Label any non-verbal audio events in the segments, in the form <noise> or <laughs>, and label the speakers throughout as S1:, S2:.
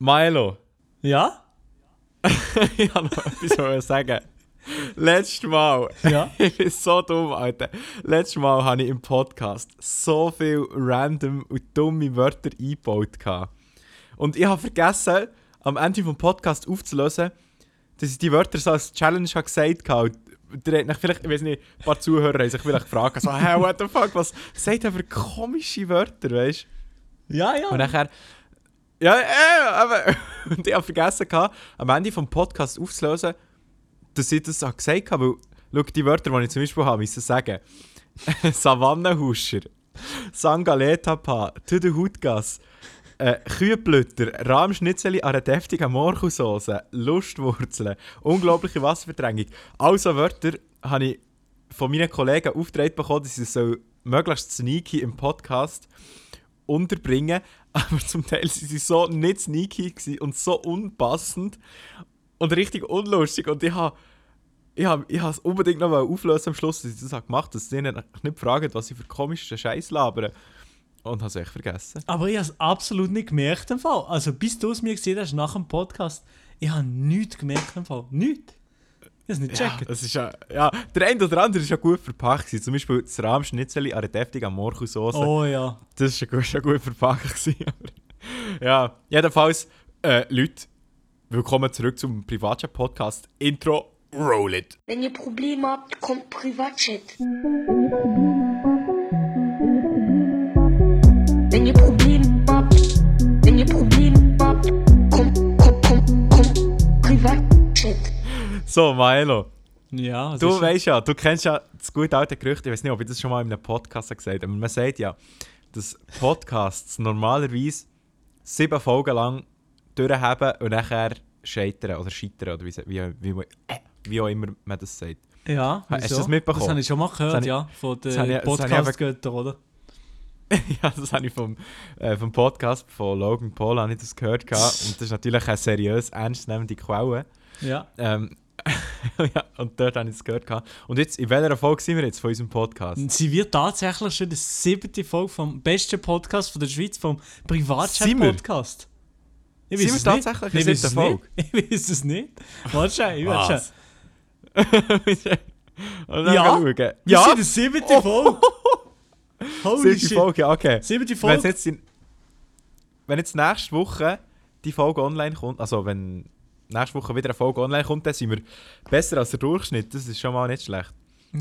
S1: Milo,
S2: Ja? <laughs>
S1: ich habe noch etwas sagen. Letztes Mal,
S2: Ja. <laughs>
S1: ich bin so dumm, Alter. Letztes Mal habe ich im Podcast so viele random und dumme Wörter eingebaut. gehabt. Und ich habe vergessen, am Ende des Podcasts aufzulösen, dass ich die Wörter so als Challenge habe gesagt habe. Euch vielleicht, ich weiß nicht, ein paar Zuhörer haben sich vielleicht gefragt, so, hey, what the fuck, was sagt er für komische Wörter, weißt du?
S2: Ja, ja.
S1: Und nachher. Ja, äh, aber. <laughs> Und ich habe vergessen, gehabt, am Ende des Podcasts aufzulösen, dass ich das auch gesagt habe. Weil, schau, die Wörter, die ich zum Beispiel habe, müssen sagen: <laughs> Savannenhuscher, Sangaletapa, Tüdenhutgas, äh, Kühlblüter, Rahmschnitzeli an einer deftigen Morchelsauce, Lustwurzeln, unglaubliche Wasserverdrängung. Also Wörter habe ich von meinen Kollegen aufgetragen bekommen, dass ich so möglichst sneaky im Podcast unterbringen, aber zum Teil sind sie so nicht sneaky und so unpassend und richtig unlustig und ich habe ich habe ich es unbedingt noch auflösen am Schluss, dass ich das gemacht habe, dass sie nicht, fragen, was sie für komischen Scheiß labern. Und habe es echt vergessen.
S2: Aber ich habe es absolut nicht gemerkt im Fall. Also bis du es mir gesehen hast nach dem Podcast, ich habe nichts gemerkt im Fall. Nichts. Es nicht
S1: Ja, das ist ja, ja, der eine oder andere ist ja gut verpackt. gewesen. Zum Beispiel das Rahmschnitzeli an der deftigen Morchelsauce.
S2: Oh ja.
S1: Das ist ja gut, schon gut verpackt. gewesen, <laughs> ja, jedenfalls, äh, Leute, willkommen zurück zum Privatchat-Podcast. Intro, roll it.
S3: Wenn ihr Probleme habt, kommt Privatchat. Wenn ihr Probleme
S1: So, Maelo,
S2: Ja,
S1: du weißt ja, du kennst ja das gute alte Gerücht, ich weiß nicht, ob ich das schon mal in einem Podcast gesagt habe, aber man sagt ja, dass Podcasts normalerweise sieben Folgen lang durchhaben und nachher scheitern oder scheitern oder wie, wie, wie, wie auch immer man das sagt.
S2: Ja,
S1: Hast du
S2: wieso?
S1: das mitbekommen?
S2: Das habe ich schon mal gehört, ja. Von den Podcast-Göttern, oder? <laughs>
S1: ja, das habe ich vom, äh, vom Podcast von Logan Paul habe ich das gehört gehabt. und das ist natürlich eine seriös ernstnehmende Quelle.
S2: Ja.
S1: Ähm, <laughs> ja, und dort habe ich es gehört gehabt. Und jetzt, in welcher Folge sind wir jetzt von unserem Podcast?
S2: Sie wird tatsächlich schon die siebte Folge vom besten Podcast von der Schweiz, vom
S1: Sind wir?
S2: Privatchat-Podcast. Ich
S1: Sind
S2: weiß
S1: wir
S2: es
S1: tatsächlich in der siebten
S2: nicht. <laughs> Ich weiß es nicht. Warte schon, ich
S1: Was?
S2: schon. <laughs>
S1: Und dann
S2: Ja?
S1: schauen.
S2: Wir
S1: Ja,
S2: sind in der siebten Folge. Holy
S1: siebte
S2: shit.
S1: Folge, ja, okay.
S2: Siebte
S1: Wenn
S2: Folge.
S1: jetzt, in, wenn jetzt nächste Woche die Folge online kommt, also wenn nächste Woche wieder eine Folge online kommt, dann sind wir besser als der Durchschnitt. Das ist schon mal nicht schlecht.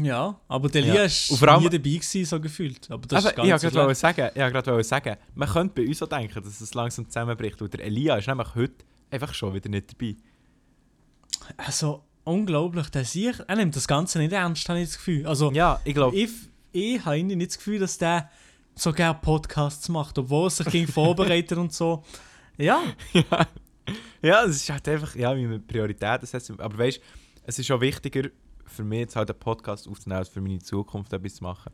S2: Ja, aber der
S1: Ja.
S2: War
S1: vor allem-
S2: nie dabei gewesen, so gefühlt. Aber das
S1: Aber
S2: ist gar
S1: ich wollte sagen, ich wollte sagen, man könnte bei uns auch denken, dass es langsam zusammenbricht. Und der Elia ist nämlich heute einfach schon wieder nicht dabei.
S2: Also, unglaublich, der sich, er nimmt das Ganze nicht ernst, habe ich das Gefühl. Also,
S1: Ja, ich glaube.
S2: ich, ich habe nicht das Gefühl, dass der so gerne Podcasts macht, obwohl er sich gegen <laughs> vorbereitet und so. Ja,
S1: ja, ja, es ist halt einfach, ja, wie man Prioritäten setzt. Aber weißt du, es ist auch wichtiger für mich, jetzt halt einen Podcast aufzunehmen, als für meine Zukunft etwas zu machen.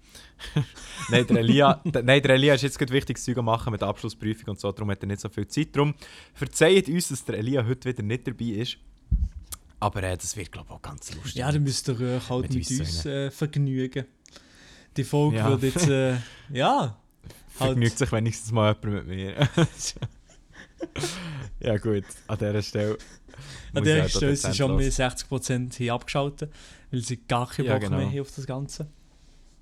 S1: <laughs> nein, der Elia, der, nein, der Elia ist jetzt gerade wichtiges Zeug machen mit der Abschlussprüfung und so, darum hat er nicht so viel Zeit. Darum verzeiht uns, dass der Elia heute wieder nicht dabei ist. Aber äh, das wird, glaube ich, auch ganz lustig.
S2: ja dann müsst ihr euch halt
S1: Mit
S2: mit,
S1: uns
S2: uns äh, vergnügen. Die Folge
S1: Ja.
S2: wird jetzt, äh, ja,
S1: Vergnügt
S2: halt,
S1: sich wenigstens mal jemand mit mir. <laughs> <laughs> ja gut, an dieser Stelle.
S2: an
S1: ich auch
S2: Stelle sind schon mit 60% hier abgeschaltet, weil sie gar keinen
S1: Ja,
S2: Bock
S1: genau.
S2: mehr haben auf das Ganze.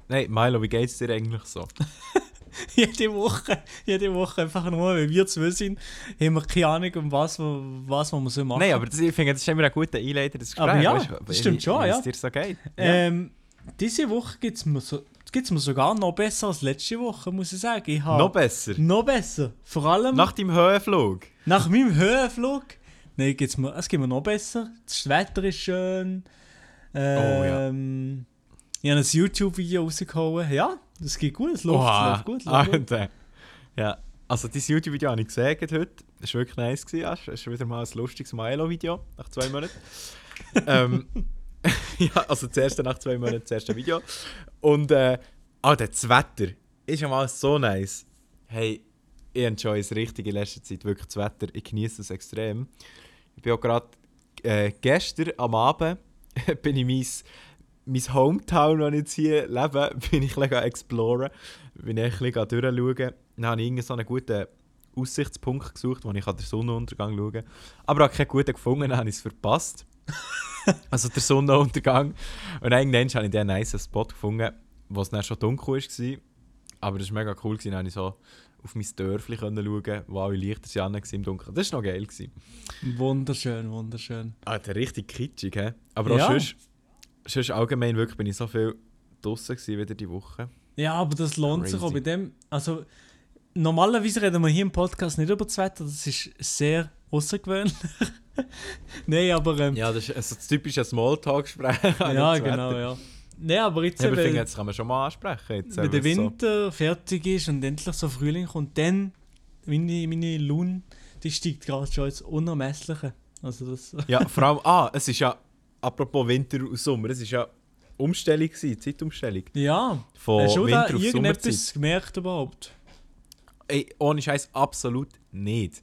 S1: Nein, Milo, wie geht's dir eigentlich so? <laughs>
S2: jede Woche, jede Woche einfach nur, weil wir zwei sind, haben wir keine Ahnung, um was, was wir so machen.
S1: Nein, aber das, ich finde, das ist immer ein guter Einleiter, das Gespräch.
S2: Aber ja,
S1: weißt
S2: das stimmt
S1: wie-
S2: schon, ja.
S1: es dir so geht. Ja.
S2: Ähm, diese Woche geht es mir, so, geht's mir sogar noch besser als letzte Woche, muss ich sagen. Ich
S1: Noch besser.
S2: Noch besser. Vor allem nach,
S1: Nach deinem Höhenflug.
S2: meinem Höhenflug. Nein, geht's mir, es geht mir noch besser. Das Wetter ist schön. Ähm, Ich habe ein YouTube-Video rausgehauen. Ja, das geht gut, es läuft, es läuft gut. es läuft gut.
S1: Alter. <laughs> Ja, also dieses YouTube-Video habe ich gesehen heute. Das war wirklich nice. Gewesen, ja. Das ist wieder mal ein lustiges Milo-Video nach zwei Monaten. <laughs> ähm, <laughs> ja, also das erste nach zwei Monaten, das erste Video. Und äh, Alter, das Wetter ist ja mal so nice. Hey, ich enjoy es richtig in letzter Zeit, wirklich das Wetter. Ich genieße es extrem. Ich bin auch gerade äh, gestern am Abend <laughs> bin ich mein, mein Hometown, wo ich jetzt hier lebe, <laughs> bin ich ein bisschen exploren. Bin ich ein bisschen durchschauen. Dann habe ich irgendeinen so einen guten Aussichtspunkt gesucht, wo ich den Sonnenuntergang schauen kann. Aber habe keinen guten gefunden, dann habe ich es verpasst. <laughs> also der Sonnenuntergang. Und irgendwann habe ich einen nice Spot gefunden, wo es dann schon dunkel war. Aber das war mega cool, gewesen. dann konnte ich so auf mein Dörfli schauen, wo alle Lichter waren im Dunkeln. Das war noch geil. Gewesen.
S2: Wunderschön, wunderschön.
S1: Alter, richtig kitschig, hä? Aber auch
S2: Ja.
S1: sonst, sonst allgemein wirklich bin ich so viel gewesen wieder die Woche.
S2: Ja, aber das lohnt sich auch
S1: Crazy.
S2: bei dem. Also, normalerweise reden wir hier im Podcast nicht über das Wetter, das ist sehr außergewöhnlich. <laughs> <laughs> Nein, aber. Ähm, ja,
S1: Ja, das ist also das typische Smalltalk-Gespräch. <laughs>
S2: genau, ja. Nein, aber jetzt,
S1: Ja, aber ich finde, jetzt kann man schon mal ansprechen. Jetzt,
S2: wenn der
S1: weil's so-
S2: Winter fertig ist und endlich so Frühling kommt, dann meine, meine Laune, die steigt gerade schon ins Unermessliche. Also das. <laughs>
S1: Ja, vor allem, ah, es ist ja, apropos Winter und Sommer, es ist ja Umstellung gewesen, Zeitumstellung.
S2: Ja,
S1: Von
S2: hast du da
S1: Winter Sommerzeit.
S2: irgendetwas gemerkt überhaupt?
S1: Ey, ohne Scheiß absolut nicht.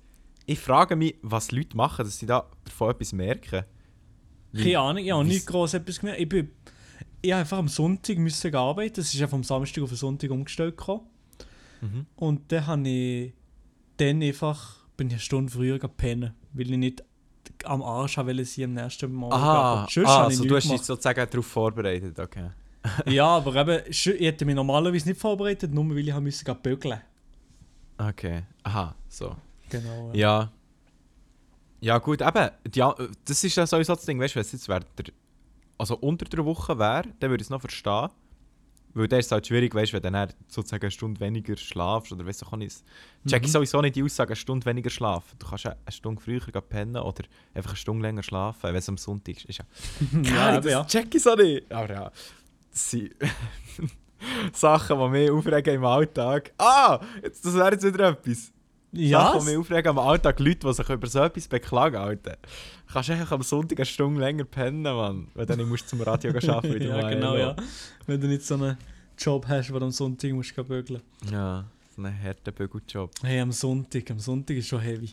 S1: Ich frage mich, was Leute machen, dass sie da davon etwas merken.
S2: Keine Ahnung, ich habe nicht groß etwas gemerkt. Ich, bin, ich habe einfach am Sonntag müssen arbeiten. Das ist ja vom Samstag auf den Sonntag umgestellt gekommen.
S1: Mhm.
S2: Und dann habe ich dann einfach bin ich eine Stunde früher gepennt, weil ich nicht am Arsch wollte sie am nächsten Morgen.
S1: Aha, ah, also du hast dich
S2: gemacht.
S1: sozusagen darauf vorbereitet, okay. <laughs>
S2: Ja, aber eben, ich hätte mich normalerweise nicht vorbereitet, nur weil ich gehen bügeln.
S1: Okay, aha, so.
S2: Genau.
S1: Ja. Ja gut, eben, die, das ist ja sowieso das Ding, weißt du, wenn es jetzt der, also unter der Woche wäre, dann würde ich es noch verstehen. Weil dann ist es halt schwierig, weißt du, wenn du dann sozusagen eine Stunde weniger schlafst oder weißt du, kann ich. Check ich
S2: Mhm.
S1: sowieso nicht die Aussage, eine Stunde weniger schlafen. Du kannst ja eine Stunde früher pennen oder einfach eine Stunde länger schlafen, wenn es am Sonntag ist. ist ja, <laughs>
S2: ja,
S1: ja, das
S2: ja.
S1: check ich so nicht. Aber ja, das sind <laughs> Sachen, die mich aufregen im Alltag. Ah, jetzt, das wäre jetzt wieder etwas.
S2: Ja,
S1: Sachen, die mich aufregen am Alltag, Leute, die sich über so etwas beklagen, Alter. Du kannst einfach am Sonntag eine Stunde länger pennen, Mann. Weil dann musst du zum Radio arbeiten wieder <laughs>
S2: ja, genau, ja. Wenn du nicht so einen Job hast, wo du am Sonntag musst gehen bügeln.
S1: Ja, so ein harter Bügeljob.
S2: Hey, am Sonntag, am Sonntag ist schon heavy.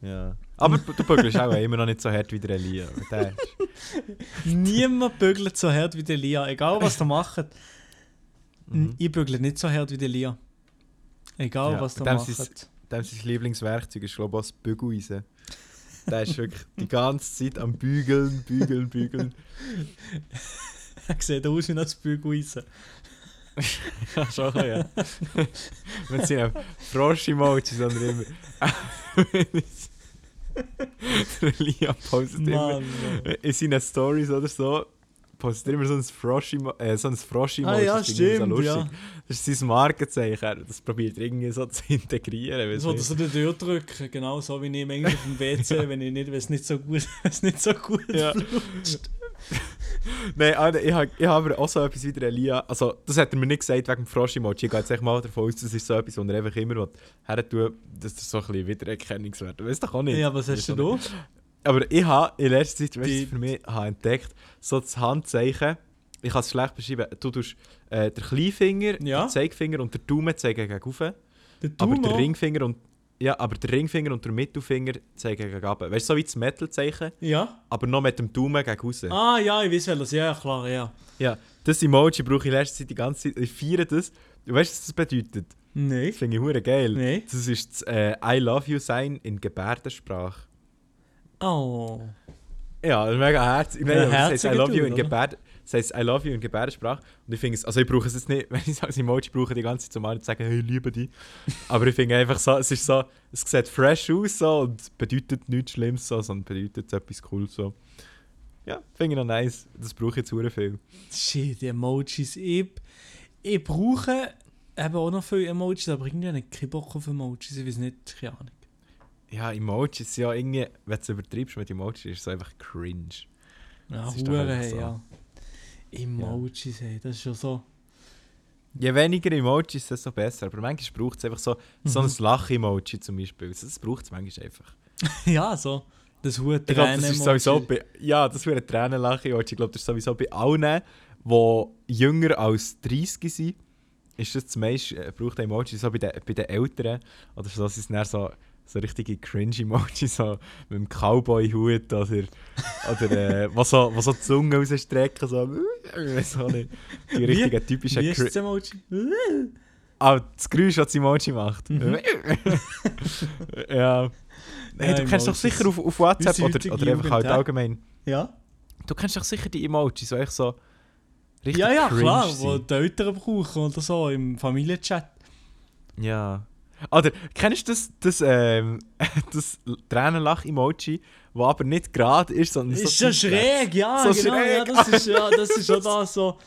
S1: Ja. Aber du bügelst auch immer noch nicht so hart wie der Elia. <laughs>
S2: Niemand bügelt so hart wie der Lia, egal was du macht. <laughs>
S1: Mhm.
S2: Ich bügle nicht so hart wie der Lia. Egal
S1: Ja,
S2: was du
S1: sie's- dem sein Lieblingswerkzeug ist, glaube ich, auch das Bügeleisen. Der ist wirklich die ganze Zeit am Bügeln, Bügeln, Bügeln. <laughs>
S2: Er sieht aus wie ein Bügeleisen. <laughs>
S1: Ja, schon, ja. Wenn sie einen Frosch-Emoji, sondern immer. <laughs> der Lia postet immer in seinen Stories oder so. Postet immer so ein Frosch-Emoji. Äh, so ein Frosch
S2: Ah ja,
S1: das finde ich
S2: stimmt, ja.
S1: Das ist sein Markenzeichen. Das probiert er irgendwie so zu integrieren.
S2: So, dass du den durchdrücken, genau so wie ich manchmal auf dem WC, <laughs> wenn ich nicht, wenn es nicht so gut, <laughs> es nicht so gut
S1: Ja.
S2: flutscht. <laughs>
S1: Nein, Alter, ich habe ich hab auch so etwas wie der Elia. Also, das hat er mir nicht gesagt wegen dem Frosch-Emoji. Ich gehe jetzt mal davon aus, das ist so etwas, wo er einfach immer her tut, dass das so ein bisschen Wiedererkennungswert. Weißt du doch auch nicht.
S2: Ja, was hast du da?
S1: Aber ich habe in letzter Zeit, weißt du, für mich habe entdeckt, so das Handzeichen. Ich kann es schlecht beschreiben. Du tust äh, den Kleinfinger,
S2: Ja.
S1: den Zeigefinger und den Daumen zeigen gegen oben. Aber der Ringfinger und ja, aber der Ringfinger und der Mittelfinger zeigen gegen oben. Weißt du, so wie das Metal-Zeichen,
S2: Ja.
S1: aber noch mit dem Daumen gegen raus.
S2: Ah ja, ich weiß welches. Ja, klar, ja.
S1: Ja, das Emoji brauche ich in letzter Zeit die ganze Zeit. Ich feiere das. Du weißt, was das bedeutet?
S2: Nein.
S1: Das finde ich hure geil.
S2: Nein.
S1: Das ist das äh, I love you sein in Gebärdensprache.
S2: Oh.
S1: Ja, mega herzig. Ich meine, das heißt I love you in? Gebärd das heißt I love you in Gebärdensprache. Und ich finde es, also ich brauche es jetzt nicht, <laughs> wenn ich sage Emoji, brauche die ganze Zeit zum anderen zu sagen, hey, ich liebe dich. Aber ich finde einfach so, es ist so, es sieht fresh aus so und bedeutet nichts Schlimmes so, sondern bedeutet etwas Cooles so. Ja, finde ich noch nice. Das brauche ich jetzt viel.
S2: Shit, die Emojis. Ich, ich brauche eben auch noch viele Emojis, aber irgendwie habe ich keinen Bock auf Emojis. Ich weiß nicht, keine Ahnung.
S1: Ja, Emojis, ja, irgendwie, wenn du es übertreibst mit Emojis, ist es einfach cringe.
S2: Ja,
S1: ist
S2: Hure, hey,
S1: so.
S2: ja. Emojis, hey, das ist schon so.
S1: Je weniger Emojis, desto besser. Aber manchmal braucht es einfach so, so ein Lach-Emoji zum Beispiel. Das braucht es manchmal einfach. <laughs>
S2: ja, so. Das Hure
S1: Ich glaube, das ist sowieso
S2: Tränen-Emoji.
S1: bei, ja, das wäre ein Tränenlachen-Emoji. Ich glaube, das ist sowieso bei allen, die jünger als 30 sind, ist das zumeist, äh, braucht Emoji so bei den, bei den Eltern oder so, sind es dann so, so richtige Cringe-Emoji, so mit dem Cowboy-Hut oder, oder äh, was so, was so die Zunge rausstrecken, so, <laughs> auch nicht. Die richtigen typischen
S2: Wie ist
S1: Cri
S2: das Emoji?
S1: Ah, das Geräusch, das das Emoji macht.
S2: Mhm. <laughs>
S1: ja. Hey,
S2: Ja,
S1: du kennst doch sicher auf, auf WhatsApp oder, oder einfach
S2: Jugend,
S1: halt
S2: ja.
S1: allgemein.
S2: Ja?
S1: Du kennst doch sicher die Emojis, so echt so richtig
S2: Ja, ja,
S1: cringe
S2: klar,
S1: sind.
S2: wo die Eltern brauchen oder so im Familienchat.
S1: Ja. Oder kennst du das, das, ähm, <laughs> das Tränenlach-Emoji, das aber nicht gerade ist, sondern
S2: Ist
S1: so
S2: so schräg, ja,
S1: So
S2: genau, ja,
S1: schräg.
S2: das ist ja, das ist schon <laughs> da so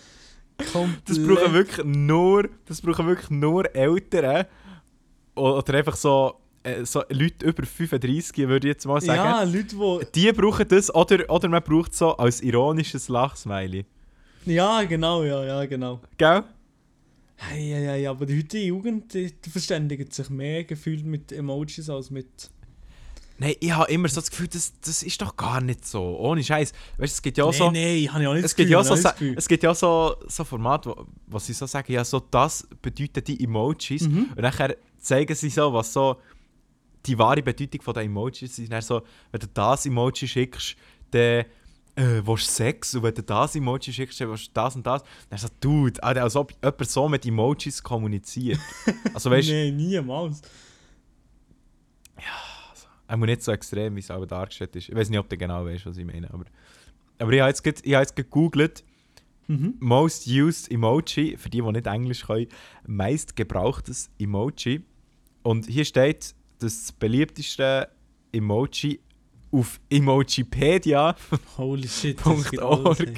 S2: komplett...
S1: Das brauchen wirklich nur, das brauchen wirklich nur Eltern oder einfach so, äh, so Leute über 35, würde ich jetzt mal sagen.
S2: Ja, Leute,
S1: Die brauchen das oder, oder man braucht so als ironisches Lachsmiley.
S2: Ja, genau, ja, ja, genau.
S1: Gell?
S2: Hey, hey, hey, aber die heutige Jugend, die, verständigt sich mehr gefühlt mit Emojis als mit...
S1: Nein, ich habe immer so das Gefühl, das, das ist doch gar nicht so. Ohne Scheiß. Weißt du, es gibt ja auch
S2: nee,
S1: so.
S2: nee, habe ich auch nicht
S1: Es
S2: das
S1: gibt, ja
S2: Gefühl,
S1: so,
S2: Gefühl.
S1: es gibt ja auch so, so Formate, wo, wo sie so sagen, ja, so das bedeuten die Emojis.
S2: Mhm.
S1: Und nachher zeigen sie so, was so die wahre Bedeutung den Emojis ist. Dann so, wenn du das Emoji schickst, dann äh, willst Sex. Und wenn du das Emoji schickst, dann willst du das und das. Dann so, Dude, Alter, als ob jemand so mit Emojis kommuniziert. <laughs> Also weißt du,
S2: Nee, niemals.
S1: er muss nicht so extrem, wie es aber dargestellt ist. Ich weiß nicht, ob du genau weißt, was ich meine. Aber, aber ich habe jetzt, ich habe jetzt gegoogelt.
S2: Mhm.
S1: Most used Emoji, für die, die nicht Englisch können, meist gebrauchtes Emoji. Und hier steht, das beliebteste Emoji auf
S2: Holy shit, ey.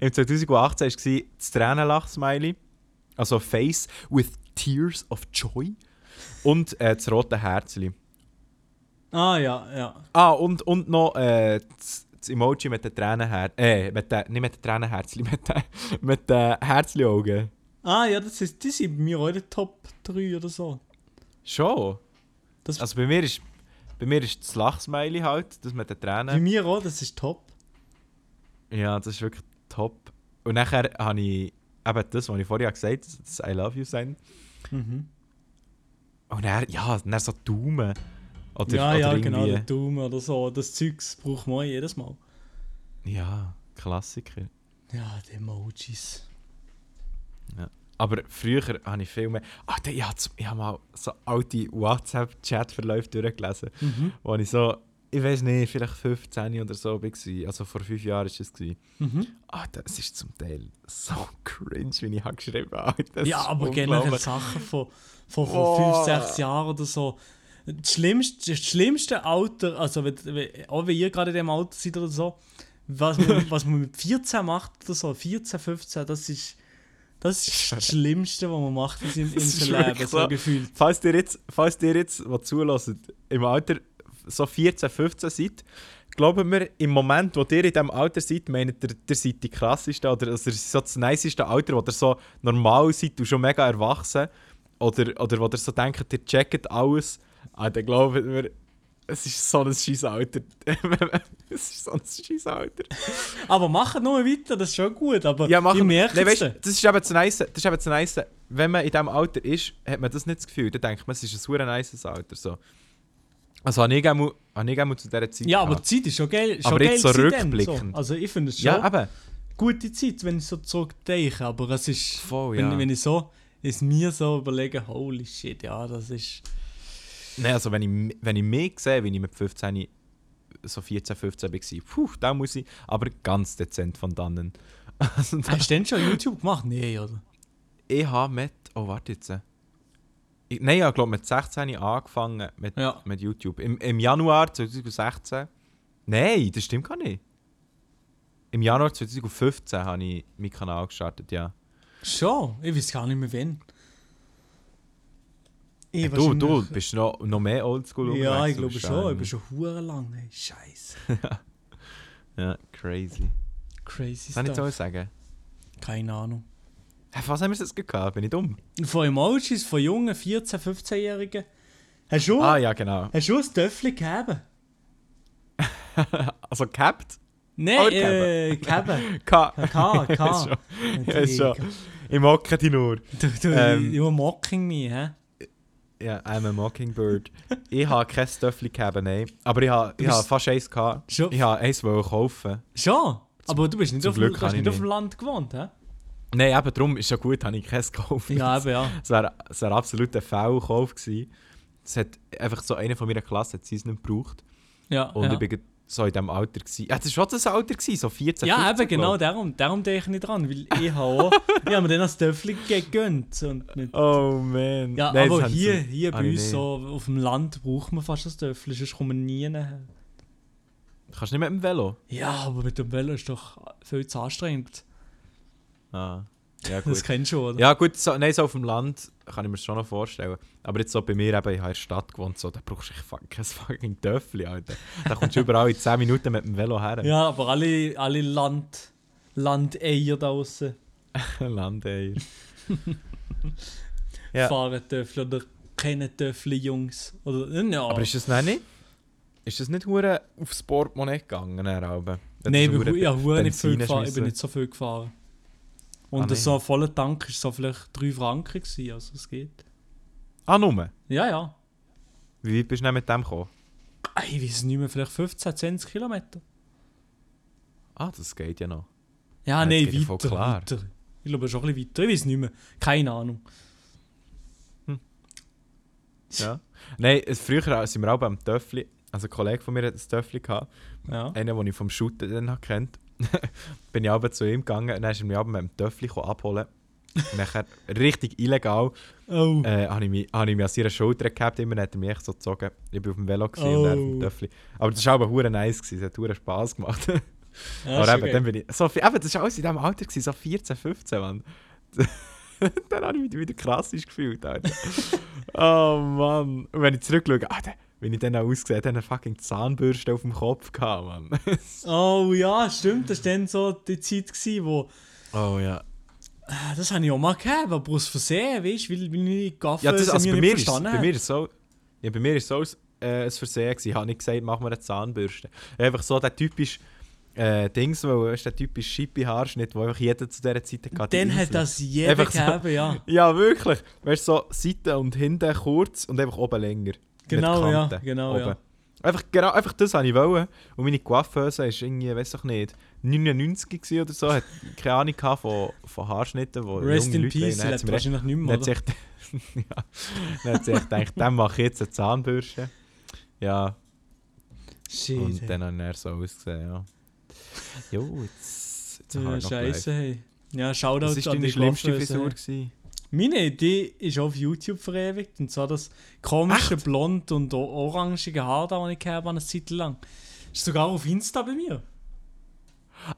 S1: im 2018 war das Tränenlach-Smiley, also Face with Tears of Joy und äh, das rote Herzli.
S2: Ah, ja, ja.
S1: Ah, und, und noch äh, das, das Emoji mit den Tränenherz... Äh, mit den, nicht mit den Tränenherzli, <laughs> mit den, mit den Herzli-Augen.
S2: Ah, ja, das ist, die sind bei mir den Top 3 oder so.
S1: Schon?
S2: Das,
S1: Also bei mir ist, bei mir ist das Lachsmiley halt, das mit den
S2: bei
S1: Tränen.
S2: mir auch, das ist top.
S1: Ja, das ist wirklich top. Und nachher habe ich eben das, was ich vorher gesagt habe, das I love you sein.
S2: Mhm.
S1: Und dann, ja, dann so Daumen. Oder,
S2: ja,
S1: oder
S2: ja,
S1: irgendwie,
S2: genau, der Daumen oder so. Das Zeugs braucht man jedes Mal.
S1: Ja, Klassiker.
S2: Ja, die Emojis.
S1: Aber früher habe ich viel mehr... Ah, ich habe ich habe mal so alte WhatsApp-Chat-Verläufe durchgelesen,
S2: Mhm.
S1: wo ich so, ich weiß nicht, vielleicht 15 oder so war. Also vor fünf Jahren war es.
S2: Mhm.
S1: Ah, das ist zum Teil so <laughs> cringe, wie ich habe geschrieben habe.
S2: Ja, aber generell. Sachen von, von, von 5, 6 Jahren oder so. Das schlimmste, das schlimmste Alter, also auch wenn ihr gerade in dem Alter seid oder so, was man, <laughs> was man mit 14 macht oder so, 14, 15, das ist das, ist das Schlimmste, was man macht in seinem, <laughs> in Leben, so gefühlt.
S1: Falls ihr jetzt, falls ihr jetzt was zulässt, im Alter so 14, 15 seid, glauben wir, im Moment, wo ihr in diesem Alter seid, meint ihr, ihr seid die krasseste oder also, so das niceste Alter, wo ihr so normal seid und schon mega erwachsen? Oder, oder wo ihr so denkt, ihr checkt alles, ah, dann glauben wir, es ist so ein scheiß Alter. <laughs> es ist so ein scheiß Alter.
S2: Aber macht nur weiter, das ist schon gut, aber
S1: Ja, machen
S2: ich merke
S1: Nein,
S2: es.
S1: weißt, das ist eben das nice, das ist eben das nice. Wenn man in diesem Alter ist, hat man das nicht das Gefühl. Dann denkt man, es ist ein super nice Alter. So. Also habe ich einmal, habe ich zu dieser Zeit
S2: Ja, aber die
S1: gehabt.
S2: Zeit ist schon geil. Schon
S1: Aber
S2: geil
S1: jetzt so rückblickend.
S2: So. Also ich finde es schon
S1: Ja, eben.
S2: gute Zeit, wenn ich so zurückdenke, aber es ist,
S1: Voll,
S2: wenn,
S1: ja.
S2: wenn ich so, ist mir so überlege, holy shit, ja, das ist...
S1: Nein, also wenn ich, wenn ich mich sehe, wie ich mit 15, so 14, 15 war, puh, da muss ich, aber ganz dezent von dannen. <laughs> Also, da-
S2: Hast du denn schon YouTube gemacht? Nee, oder?
S1: ich habe mit, oh warte jetzt. Ich, nein, ich glaube mit 16 angefangen mit,
S2: Ja.
S1: mit YouTube. Im, Im Januar 2016. Nein, das stimmt gar nicht. Im Januar 2015 habe ich meinen Kanal gestartet, ja.
S2: Schon? Ich weiß gar nicht mehr wann. Ich
S1: Hey, du, du bist noch, noch mehr oldschool
S2: Ja, ich glaube schon. Ich bin schon hure lang. Hey, Scheiße. <laughs>
S1: Ja, crazy.
S2: Crazy
S1: ich
S2: stuff.
S1: so sagen?
S2: Keine Ahnung.
S1: Was haben wir jetzt gehabt? Bin ich dumm?
S2: Von Emojis, von jungen 14-, 15-Jährigen. Hast du,
S1: Ah, ja, genau.
S2: hast du ein Töffel gegeben? <laughs>
S1: Also, capped?
S2: Nein, äh, gegeben.
S1: K.
S2: K,
S1: Ist
S2: K.
S1: schon. Ist schon. Ich mocke dich nur.
S2: Du, du,
S1: Ähm.
S2: you're mocking me, hä?
S1: Ja, I'm a Mockingbird. ich habe kein Stöffel gehabt, nein. Aber ich habe, ich habe fast eins gehabt.
S2: Schon-
S1: Ich habe eins wollen kaufen.
S2: Schon? Aber du bist nicht, auf,
S1: Glück
S2: du hast
S1: ich
S2: nicht auf dem Land gewohnt, hä?
S1: Nein, eben darum ist ja gut, habe ich keins gekauft.
S2: Ja, eben, ja.
S1: Es wäre wär absolut ein Fehlkauf gewesen. Es hat einfach so einer von meiner Klasse hat sie es nicht gebraucht.
S2: Ja,
S1: Und
S2: ja.
S1: ich bin so in diesem Alter gewesen. Ja, das war schon das Alter, gewesen, so 14,
S2: ja
S1: 15,
S2: eben, genau, darum, darum denke ich nicht dran, weil ich habe auch, ich habe mir dann das Töffel gegönnt und
S1: ich. Oh man.
S2: Ja,
S1: Nein, das
S2: aber hier, hier
S1: habe
S2: bei uns
S1: nicht.
S2: so auf dem Land braucht man fast das Töffel, sonst kommt man nie her.
S1: Kannst du nicht mit dem Velo?
S2: Ja, aber mit dem Velo ist doch viel zu anstrengend.
S1: Ah, ja
S2: Das
S1: gut.
S2: kennst du, oder?
S1: Ja gut, so, nein, so auf dem Land kann ich mir schon noch vorstellen. Aber jetzt so bei mir eben, ich habe in der Stadt gewohnt, so, da brauchst du kein fucking Töffel, Alter. Da kommst du überall in 10 Minuten mit dem Velo her.
S2: Ja, aber alle, alle Land, Landeier da draußen <laughs>
S1: Landeier. <laughs> Ja.
S2: fahren Töffel oder kennen Töffel, Jungs. Oder, ja.
S1: Aber ist das nicht? Ist das nicht hure aufs Portemonnaie gegangen, Herr?
S2: Nein, ich ja, bin nicht so viel gefahren. Und
S1: Ah,
S2: so ein voller Tank war so vielleicht 3 Franken, gewesen, also es geht.
S1: Ah, nur?
S2: Ja, ja.
S1: Wie weit bist du denn mit dem gekommen?
S2: Ah, Ich weiß nicht mehr, vielleicht 15, 20 Kilometer.
S1: Ah, das geht ja noch.
S2: Ja,
S1: Ja,
S2: nein,
S1: geht ja
S2: weiter, weiter. Ich glaube schon ein bisschen weiter. Ich weiß nicht mehr. Keine Ahnung. <laughs>
S1: Ja. Nein, früher sind wir auch beim Töffli. Also ein Kollege von mir hat ein Töffli gehabt.
S2: Ja.
S1: Einen, den ich vom Shooten dann kennt. <laughs> bin ich aber zu ihm gegangen und dann ist er mich aber mit dem Töffli abholen. Und nachher richtig illegal
S2: Oh.
S1: äh, habe ich, mich- habe ich mich an seiner Schulter gehabt, immer hat er mich echt so gezogen. Ich bin auf dem Velo gewesen und er auf dem
S2: Oh.
S1: Töffli. Aber das war aber hure nice, gewesen. es hat hure Spass gemacht. <laughs>
S2: ja,
S1: aber eben,
S2: okay.
S1: dann bin ich, so, eben, das war alles in diesem Alter, gewesen, so 14, 15, Mann. <laughs> dann habe ich mich wieder klassisch gefühlt, Alter. oh Mann. Und wenn ich zurückschaue, Alter, wenn ich dann auch ausgesehen habe, eine fucking Zahnbürste auf dem Kopf gehabt, Mann. <laughs>
S2: Oh ja, stimmt. Das war dann so die Zeit, gewesen, wo.
S1: oh ja.
S2: Ah, Das habe ich auch mal gehabt, aber aus Versehen, weißt du, weil, weil ich Gaffe
S1: Ja, das, also bei, mir ist,
S2: verstanden
S1: bei mir ist so... Ja, bei mir ist so äh, ein Versehen gewesen. Ich habe nicht gesagt, mach mir eine Zahnbürste. Einfach so der typisch... Äh, Dings, wo ist der typisch schippe Haarschnitt, wo einfach jeder zu dieser Zeit hatte.
S2: Dann hat das jeder
S1: Einfach so-
S2: gegeben, ja. <laughs>
S1: Ja, wirklich. Weißt du, so Seiten und hinten kurz und einfach oben länger.
S2: Genau, ja, genau, ja.
S1: Einfach, genau, einfach das wollte ich wollen. Und meine Coiffeuse war irgendwie, weiß ich nicht, 99 gewesen oder so. Hat keine Ahnung von, von Haarschnitten, wo
S2: Rest
S1: junge
S2: in
S1: Leute
S2: Peace,
S1: hat
S2: lebt wahrscheinlich nicht mehr,
S1: hat
S2: oder?
S1: echt, <laughs> ja, dann hat sie echt gedacht, dann mache ich jetzt eine Zahnbürste. Ja,
S2: Shit,
S1: und dann ich dann so ausgesehen, ja. Jo, jetzt, jetzt
S2: Ja,
S1: habe ich noch
S2: Scheiße, hey. Ja, Shoutout an
S1: deine
S2: die
S1: schlimmste Frisur?
S2: hey. Meine Idee ist auf YouTube verewigt. Und zwar das komische blond und orangige Haar, da, das ich gehabt habe, eine Zeit lang. Ist sogar auf Insta bei mir.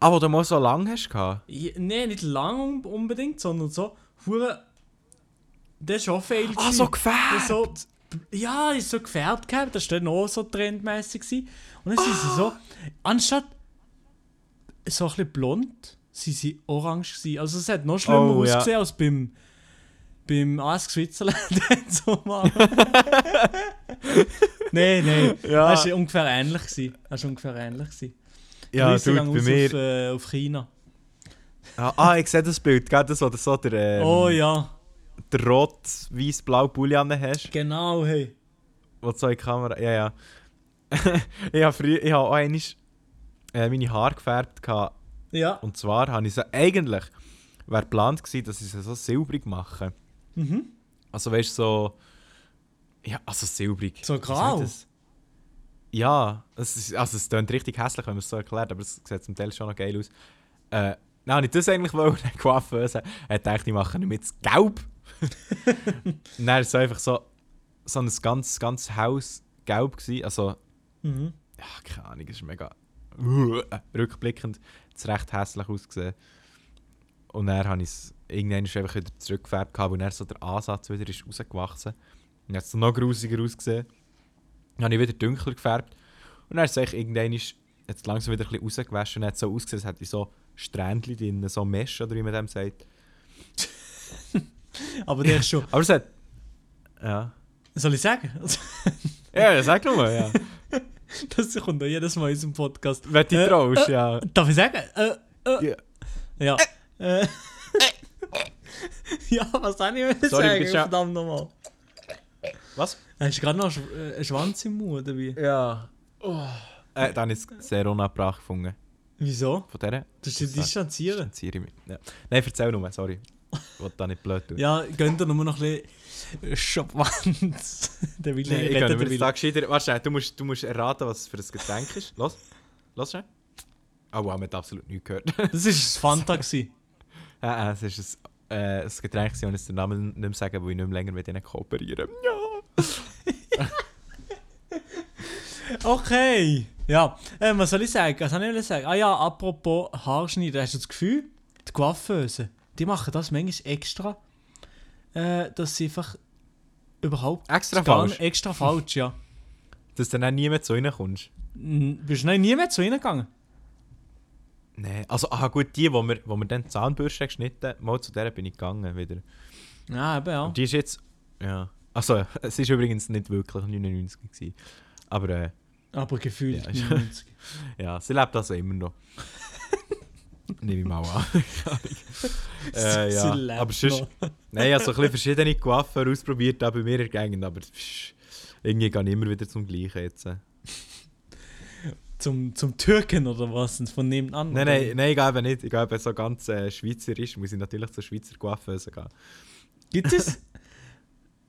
S1: Ah, wo du mal so lang hast gehabt?
S2: Ja, nee, nicht lang un- unbedingt, sondern so. Hure. Das ist auch fail.
S1: Ah, so gefärbt!
S2: so, ja, ist so gefärbt gehabt, das war dann auch so trendmäßig. gewesen. Und dann sind sie so, anstatt so ein bisschen blond, sind sie orange gewesen. Also es hat noch schlimmer
S1: Oh, ja.
S2: ausgesehen als beim, beim Ask Switzerland <laughs> so mal. <laughs> Nein, nein,
S1: Ja.
S2: das war ungefähr ähnlich. Gewesen. Das war ungefähr ähnlich. Gewesen.
S1: Ja, du, bei mir...
S2: Auf, äh, auf China.
S1: Ah, ah, ich sehe das Bild, gell? Das, wo du so der, ähm,
S2: oh ja,
S1: der rot weiß blau Pulli hast,
S2: genau, hey.
S1: wo du so in die Kamera... Ja, ja. <laughs> ich habe früher... Ich habe auch einmal äh, meine Haare gefärbt gehabt.
S2: Ja.
S1: Und zwar habe ich sie eigentlich... Wäre geplant gewesen, dass ich sie so silbrig mache.
S2: Mhm.
S1: Also weißt du, so... Ja, also silbrig.
S2: So grau?
S1: Ja, es, ist, also es klingt richtig hässlich, wenn man es so erklärt, aber es sieht zum Teil schon noch geil aus. Äh, Nein, ich das eigentlich wollte, <laughs> der Coiffeuse hat gedacht, ich mache nicht mit gelb. <laughs> Und dann war es einfach so, so ein ganz, ganz Haus gelb gewesen. Also,
S2: Mhm.
S1: ja, keine Ahnung, es ist mega rückblickend es recht hässlich ausgesehen. Und dann habe ich es irgendwann ist einfach wieder zurückgefärbt gehabt, und dann so der Ansatz wieder ist rausgewachsen. Und dann hat es noch grusiger ausgesehen. Dann habe ich wieder dunkler gefärbt. Und dann ist es irgendwann ist jetzt langsam wieder ein bisschen rausgewaschen und hat so ausgesehen, als hätte ich so Strändchen drin, so Mesh oder wie man dem sagt. <laughs>
S2: Aber der ist schon.
S1: Aber es hat... Ja.
S2: Soll ich sagen? <laughs>
S1: Ja, sag nur mal, ja. <laughs>
S2: Das kommt ja jedes Mal in unserem Podcast.
S1: Wenn du
S2: Äh,
S1: traust, ja.
S2: Darf ich sagen? Äh, äh,
S1: ja.
S2: ja. Äh. <laughs> ja, was soll ich mir
S1: Sorry,
S2: sagen? Verdammt nochmal.
S1: Was?
S2: Hast du gerade noch einen äh, Schwanz im Mund, wie?
S1: Ja. Oh. Äh, dann ist es sehr unabbracht gefunden.
S2: Wieso?
S1: Von dieser
S2: Du dich
S1: Das-
S2: distanzieren?
S1: distanziere ich mich. Ja. Nein, erzähl nur, sorry. Ich wollte da nicht blöd tun.
S2: Ja, gönnt dir nur noch ein bisschen Schopwand. <laughs> der will
S1: Nein, ich
S2: der
S1: mir
S2: will.
S1: jetzt da gescheiter... Warte schnell, du musst, du musst erraten, was für ein Getränk ist. Los, los schnell. Oh wow, man hat absolut nichts gehört.
S2: Das war das Fanta.
S1: Äh, es ist ein, äh, ein Getränk, und ich den Namen nicht mehr sagen, weil ich nicht mehr länger mit ihnen kooperieren Ja. <laughs>
S2: Okay. Ja, ähm, was soll ich sagen? Was soll ich sagen? Ah ja, apropos Haarschneiden, hast du das Gefühl, die Coiffeuse, die machen das manchmal extra, äh, dass sie einfach überhaupt
S1: Extra falsch.
S2: extra falsch, ja.
S1: Dass du dann auch nie mehr zu ihnen kommst.
S2: Bist du noch nie mehr zu ihnen gegangen?
S1: Nein, also ah, gut, die, wo wir, wo wir dann die Zahnbürste geschnitten mal zu der bin ich gegangen wieder.
S2: Ja, eben ja.
S1: Und die ist jetzt... Ja. Also, es ist übrigens nicht wirklich 99 gewesen. Aber äh,
S2: Aber gefühlt
S1: Ja, ist-
S2: 99. <laughs>
S1: ja, sie lebt also immer noch. <laughs> Nehme ich mal an. <laughs> äh, ja.
S2: Sie lebt
S1: aber sonst. Nein, ich habe so ein bisschen verschiedene Coiffeur ausprobiert, auch bei mir ergängen, aber pff, irgendwie gehe ich immer wieder zum Gleichen jetzt. Nein,
S2: Zum, zum Türken oder was? Von nebenan? oder?
S1: nein, nein, ich eben nicht. Ich eben so ganz äh, schweizerisch, muss ich natürlich zur Schweizer Coiffeuse gehen.
S2: Gibt es?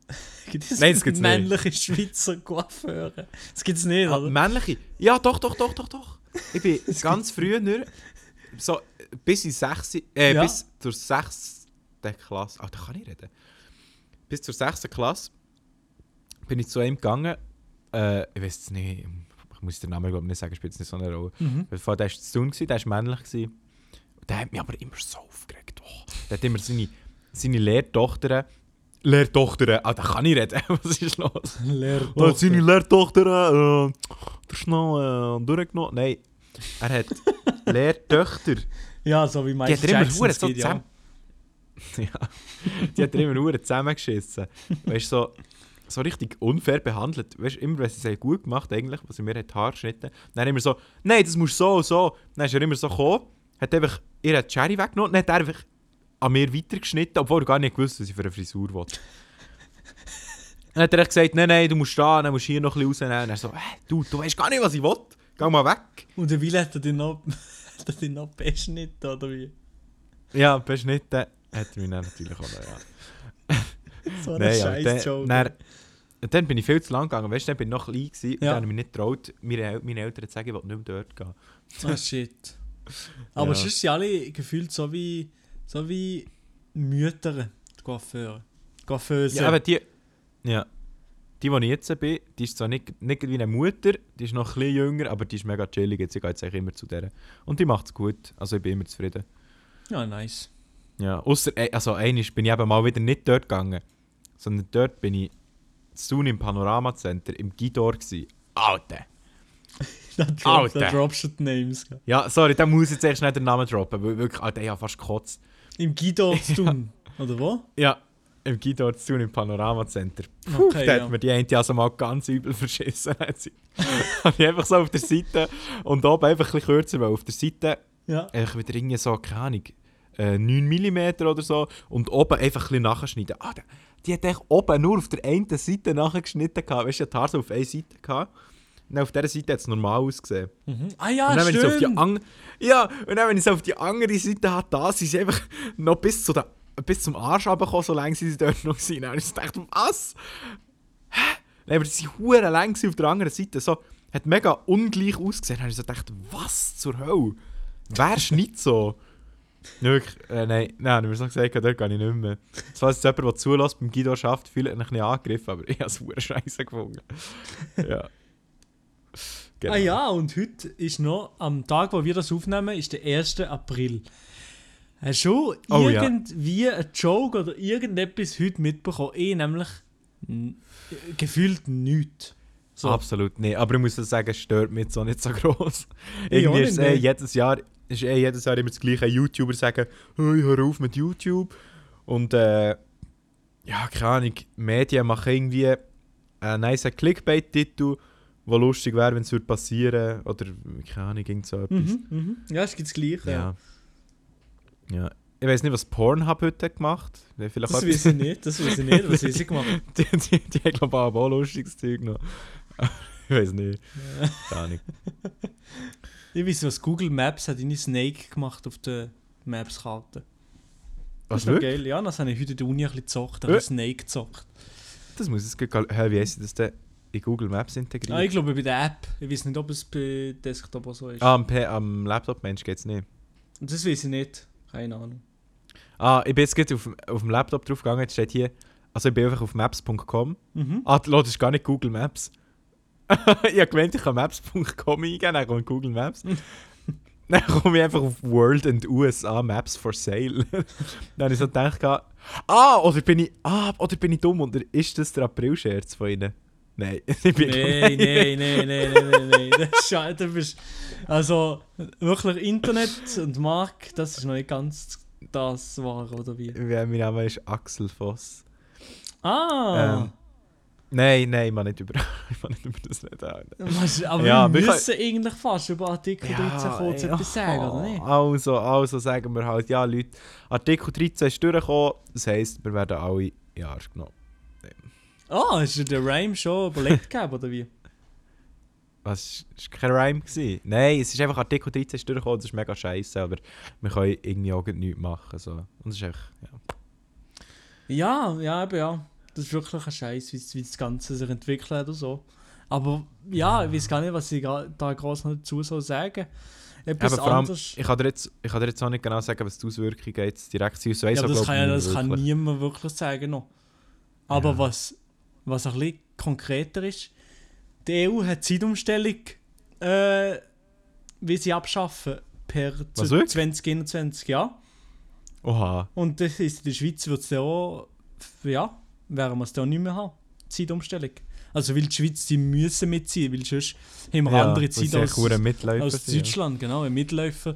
S2: <laughs> gibt es
S1: Nein, das gibt's nicht.
S2: männliche Schweizer Coiffeure? Das gibt es nicht,
S1: Ah,
S2: oder?
S1: männliche? Ja, doch, doch, doch, doch, doch. Ich bin <laughs> ganz früher, so bis in sechs, äh,
S2: Ja.
S1: bis zur sechsten Klasse, ach, da kann ich reden. Bis zur sechsten Klasse bin ich zu einem gegangen, äh, ich weiß es nicht, ich muss den Namen glaub, ich, nicht sagen, spielt jetzt nicht so eine Rolle.
S2: Mhm.
S1: Weil vorher, der war zu tun, der war männlich. Gewesen. Und Der hat mich aber immer so aufgeregt. Oh, der hat immer seine, seine Lehrtochter, Lehrtochter, ah, da kann ich reden, <laughs> was ist los? Da hat seine Lehrtochter äh, der schnell äh, durchgenommen. Nein, er hat <laughs> Lehrtöchter.
S2: Ja, so wie
S1: Die
S2: Michael
S1: hat er immer
S2: Jackson. das
S1: so zusammen. <laughs> Ja. Die hat er immer hure zusammengeschissen. Weißt du, so, so richtig unfair behandelt. Weißt du, immer wenn sie es hat gut gemacht eigentlich, was sie mir hat Haar geschnitten, dann immer so, nein, das muss so und so. Dann ist er immer so gekommen, hat einfach ihre Cherry weggenommen, dann hat er einfach an mir weitergeschnitten, obwohl er gar nicht gewusst, was ich für eine Frisur will. <laughs> Dann hat er gesagt, nein, nein, du musst da, dann musst du hier noch ein bisschen rausnehmen. Und er so, hä, du, du weißt gar nicht, was ich will. Geh mal weg.
S2: Und der Will hat er den noch, <laughs> hat er noch beschnitten, oder wie?
S1: Ja, beschnitten hat er mich natürlich auch noch, ja. Nein, aber
S2: scheiß
S1: dann,
S2: Joke.
S1: dann, dann bin ich viel zu lang gegangen. Weißt du, dann bin ich noch klein gewesen. Und
S2: Ja.
S1: dann habe ich mich nicht getraut, meine, El- meine Eltern zu sagen, ich will nicht mehr dort gehen.
S2: Ah, <laughs> shit. Aber
S1: Ja.
S2: sonst sind alle gefühlt so wie, so wie Mütter, die Coiffeure. Coiffeuse.
S1: Ja, aber die, ja, die, wo ich jetzt bin, die ist zwar nicht, nicht wie eine Mutter, die ist noch ein bisschen jünger, aber die ist mega chillig. Jetzt, ich gehe jetzt eigentlich immer zu der. Und die macht es gut. Also ich bin immer zufrieden.
S2: ja, nice.
S1: Ja, ausser, äh, also einmal bin ich eben mal wieder nicht dort gegangen, sondern dort bin ich zu im Panorama Center im Gidor gsi. Alter! <laughs>
S2: Da, drop, da droppst du die Names.
S1: Ja, sorry, da muss ich jetzt erst nicht den Namen droppen, weil wirklich, Alter, ich habe fast gekotzt.
S2: Im Guido zu tun. <laughs> Oder wo?
S1: Ja, im Gidor zu tun im Panorama Center. Puh,
S2: Okay,
S1: da
S2: ja.
S1: hat mir die eine also mal ganz übel verschissen. <laughs> Habe ich einfach so auf der Seite und oben einfach ein bisschen kürzer, weil auf der Seite
S2: Ja.
S1: einfach wieder irgendwie so, keine Ahnung, äh, 9 mm oder so und oben einfach ein bisschen nachschneiden. Ah, die hat echt oben nur auf der einen Seite nachgeschnitten gehabt. Weißt du, die Haare so auf einer Seite gehabt. Und auf dieser Seite hat es normal ausgesehen.
S2: Mhm. Ah ja,
S1: und dann, wenn auf die
S2: stimmt.
S1: an Ja, und dann, wenn ich so auf die andere Seite hatte, da sind sie einfach noch bis, zu der, bis zum Arsch runtergekommen, so lange sind sie dort noch gewesen. Und ich dachte, was? Hä? Nein, aber sie waren lang auf der anderen Seite. So, hat mega ungleich ausgesehen. Und dann habe ich so gedacht, was zur Hölle? Wärst nicht so? Ja, Wirklich, äh, nein, nein, ich habe mir so gesagt, dort gehe ich nicht mehr. Das war jetzt jemand, der zulässt, beim Guido schafft, fühlt mich bisschen angegriffen, aber <laughs> ich habe es hure scheiße gefunden. ja. Genau.
S2: Ah ja, und heute ist noch, am Tag, wo wir das aufnehmen, ist der 1. April. Hast du
S1: Oh ja.
S2: irgendwie einen Joke oder irgendetwas heute mitbekommen? Ich nämlich gefühlt nichts. So.
S1: Absolut nicht. Aber ich muss sagen, es stört mich auch nicht so <laughs> groß.
S2: Ich
S1: Irgendwie ist es
S2: nicht,
S1: eh jedes Jahr, ist eh jedes Jahr immer das gleiche. YouTuber sagen, hey, hör auf mit YouTube. Und äh, ja, keine Ahnung, Medien machen irgendwie einen nice Clickbait-Titel, der lustig wäre, wenn es würde passieren Oder keine Ahnung, irgend so etwas.
S2: Mhm, mhm. Ja, es gibt das Gleiche. Ja.
S1: Ja. ja. Ich weiß nicht, was Pornhub heute gemacht hat. Vielleicht
S2: Das weiß ich nicht, das weiß ich nicht. Was haben sie <laughs> gemacht?
S1: die, die, die haben, glaube ich, auch lustiges Zeug noch. <laughs> ich weiß nicht. Keine Ahnung. <laughs>
S2: Ich weiß, was Google Maps hat eine Snake gemacht auf der Maps-Karte. Das
S1: Was
S2: ist noch
S1: wirklich?
S2: geil. Ja, das habe ich heute in der Uni ein bisschen gezockt. Ich
S1: Äh.
S2: habe Snake gezockt.
S1: Das muss es. Hä, wie heisst das denn in Google Maps integriert?
S2: Ah, ich glaube bei der App. Ich weiß nicht, ob es bei Desktop oder so ist.
S1: Ah, am, P am Laptop-Mensch geht's nicht.
S2: Das weiß ich nicht. Keine Ahnung.
S1: Ah, ich bin jetzt gerade auf, auf dem Laptop draufgegangen, jetzt steht hier... Also ich bin einfach auf maps.com.
S2: Mhm.
S1: Ah, das ist gar nicht Google Maps. <laughs> ich habe gemeint, ich kann maps.com eingeben, dann kommt Google Maps. <laughs> dann komme ich einfach auf World and USA Maps for Sale. <laughs> dann habe ich so gedacht, ah, oder bin ich, ah, oder bin ich dumm? Oder ist das der April-Scherz von Ihnen? Nein, ich bin
S2: Nein, nein, nein, nein, nein, nein, nein. Ja- du bist, also wirklich Internet und Mark, das ist noch nicht ganz das wahr, oder wie?
S1: Ja, mein Name ist Axel Voss.
S2: Ah!
S1: Ähm, nein, nein, mag nicht über, mag nicht über das reden.
S2: Was, aber
S1: Ja,
S2: wir müssen eigentlich fast über Artikel 13 kurz
S1: ey,
S2: etwas sagen, oder nicht?
S1: Also, also sagen wir halt, ja Leute, Artikel 13 ist durchgekommen, das heisst, wir werden alle in Arsch genommen.
S2: Ah, hast du den Rhyme schon überlegt gehabt, oder wie?
S1: Was, es war kein Rhyme? Gewesen? Nein, es ist einfach Artikel 13 ist durchgekommen, das ist mega scheiße, aber wir können irgendwie auch nichts machen. So. Und es ist echt, ja.
S2: Ja, ja, eben ja. Das ist wirklich ein Scheiß, wie, wie das Ganze sich entwickelt hat oder so. Aber ja, ich weiß gar nicht, was ich da groß noch dazu soll sagen. Etwas
S1: vor allem,
S2: anderes.
S1: ich kann, dir jetzt, ich kann dir jetzt auch nicht genau sagen, was die Auswirkungen jetzt direkt sind. Das weiss
S2: Ja, das kann, ja,
S1: niemand
S2: das kann
S1: wirklich.
S2: niemand wirklich sagen noch. Aber
S1: Ja.
S2: was, was ein bisschen konkreter ist, die EU hat Zeitumstellung, äh, wie sie abschaffen per
S1: Was,
S2: zu-
S1: wirklich?
S2: 2021, ja.
S1: Oha.
S2: Und das ist, in der Schweiz wird es ja auch, ja, werden wir es da nicht mehr haben. Zeitumstellung. Also weil die Schweiz, die müssen mitziehen, weil sonst haben wir andere
S1: weil
S2: Zeit als, als
S1: sind, ja.
S2: Deutschland, genau, ein Mitläufer.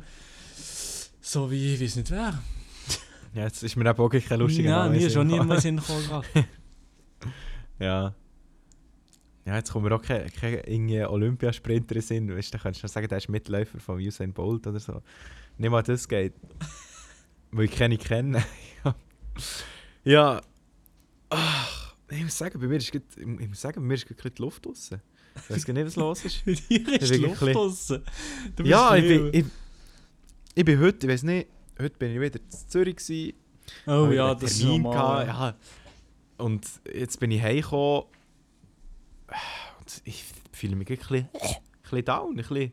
S2: So wie, ich weiß nicht wer. <laughs>
S1: Ja, jetzt ist mir auch kein lustiger
S2: Ja,
S1: Name
S2: mir
S1: in den Sinn
S2: niemand
S1: gekommen
S2: gerade. <laughs>
S1: Ja. Ja, jetzt kommen wir auch keine, keine Olympiasprinter in den Sinn. Weißt du, da könntest du noch sagen, der ist Mitläufer von Usain Bolt oder so. Nicht mal das geht. <laughs> Weil ich keine kenne. ja. Ach, ich muss sagen, bei mir ist grad, ich muss sagen, bei mir ist gerade die Luft draussen. Ich weiß gar nicht, was los ist. <laughs>
S2: Bei dir ist die Luft draussen.
S1: Ja, ich bin, ich, ich bin heute, ich weiß nicht, heute bin ich wieder in Zürich gewesen.
S2: Oh ja, das ist
S1: Termin
S2: normal.
S1: gehabt, ja. Und jetzt bin ich heimgekommen. Und ich fühle mich ein bisschen, ein bisschen down. Ein bisschen,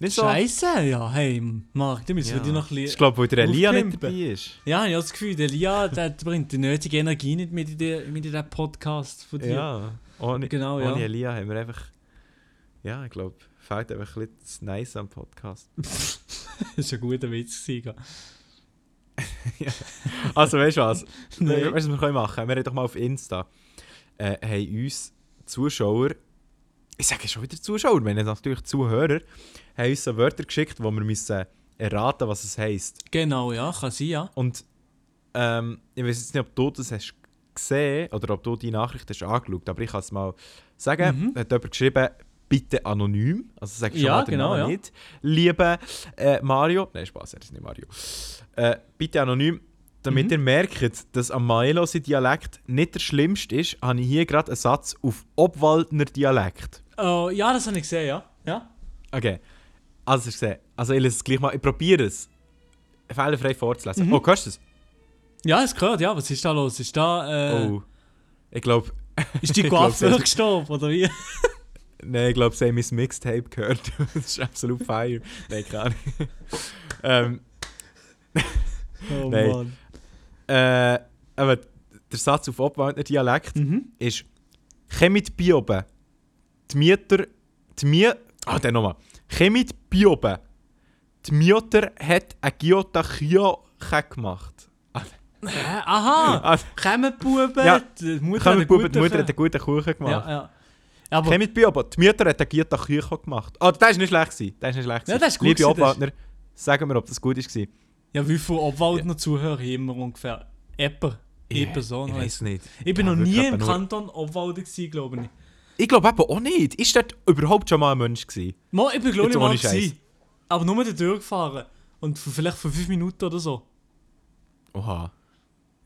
S1: nicht so.
S2: Scheiße, ja, hey, Marc, du müssen
S1: Ja.
S2: wir dir noch ein
S1: Ich
S2: bisschen...
S1: glaube, weil der Elia nicht dabei ist.
S2: Ja, ich habe das Gefühl, der Lia, der bringt die nötige Energie nicht mit in den, mit in den Podcast von dir.
S1: Ja. Ohne,
S2: Genau, ja.
S1: ohne Elia haben wir einfach. Ja, ich glaube, fehlt einfach ein bisschen das Nice am Podcast. <laughs>
S2: Das war ein guter Witz. Gewesen.
S1: Also, weißt du was? <laughs>
S2: Nein.
S1: Weißt du, was wir können machen? Wir haben doch mal auf Insta äh, haben uns Zuschauer, ich sage schon wieder Zuschauer, wir haben natürlich Zuhörer, haben uns so Wörter geschickt, wo wir müssen erraten, was es heisst.
S2: Genau, ja, kann sein, ja.
S1: Und ähm, ich weiß jetzt nicht, ob du das hast gesehen oder ob du die Nachricht hast angeschaut, aber ich kann es mal sagen.
S2: Mhm.
S1: Hat jemand geschrieben, bitte anonym. Also sag schon
S2: Ja,
S1: mal den
S2: genau,
S1: Namen
S2: ja.
S1: nicht. Liebe äh, Mario, nein, Spaß, er ist nicht Mario. Äh, bitte anonym. Damit
S2: Mhm.
S1: ihr merkt, dass am Maelo sein Dialekt nicht der schlimmste ist, habe ich hier gerade einen Satz auf Obwaldner Dialekt.
S2: Oh, ja, das habe ich gesehen, ja. Ja,
S1: Okay. Also, ich sehe. Also, ich lese es gleich mal. Ich probiere es. Fehlerfrei vorzulesen.
S2: Mhm.
S1: Oh, kannst du es?
S2: ja es gehört, ja. Was ist da los? Ist da, äh,
S1: Oh. Ich glaube, <laughs>
S2: ist die
S1: das-
S2: gestorben, oder wie? <laughs>
S1: nein, ich glaube, sie haben mein Mixtape gehört. <laughs> das ist absolut fire. Nein, keine Ahnung. ähm,
S2: Oh
S1: Nein.
S2: Mann.
S1: äh, aber der Satz auf Obwaldner Dialekt
S2: Mhm.
S1: ist «Chemit bioben». Die Mieter... Die Mie... Ah, dann nochmal. «Chemit bioben». Die Mieter hat ein Giotachio gemacht.
S2: Äh, aha!
S1: Ah,
S2: Kommen die Buben,
S1: Ja.
S2: die Mutter
S1: Kommen
S2: hat
S1: die Buben, die
S2: einen
S1: Mutter hat
S2: guten
S1: einen guten Kuchen gemacht.
S2: Ja, ja. Aber
S1: Chemit bioben. Die Mieter hat ein Giotachio gemacht. Ah, der ist nicht schlecht gewesen. Der ist nicht schlecht
S2: Ja,
S1: gewesen.
S2: der ist gut
S1: Liebe
S2: gewesen, der ist-
S1: Obwaldner, sagen wir, ob das gut war.
S2: ja, wie viele Obwaldner Zuhörer haben wir ungefähr? Etwa. Eine Person.
S1: Ich weiß nicht.
S2: Ich bin
S1: Ja,
S2: noch nie
S1: wirklich
S2: im
S1: etwa nur-
S2: Kanton Obwalden gewesen, glaube ich.
S1: Ich glaube eben auch nicht. Ist dort überhaupt schon mal ein Mensch gewesen?
S2: Mo, ich bin glaube ich mal gewesen. Aber nur da durchgefahren. Und für, vielleicht für 5 Minuten oder so.
S1: Oha.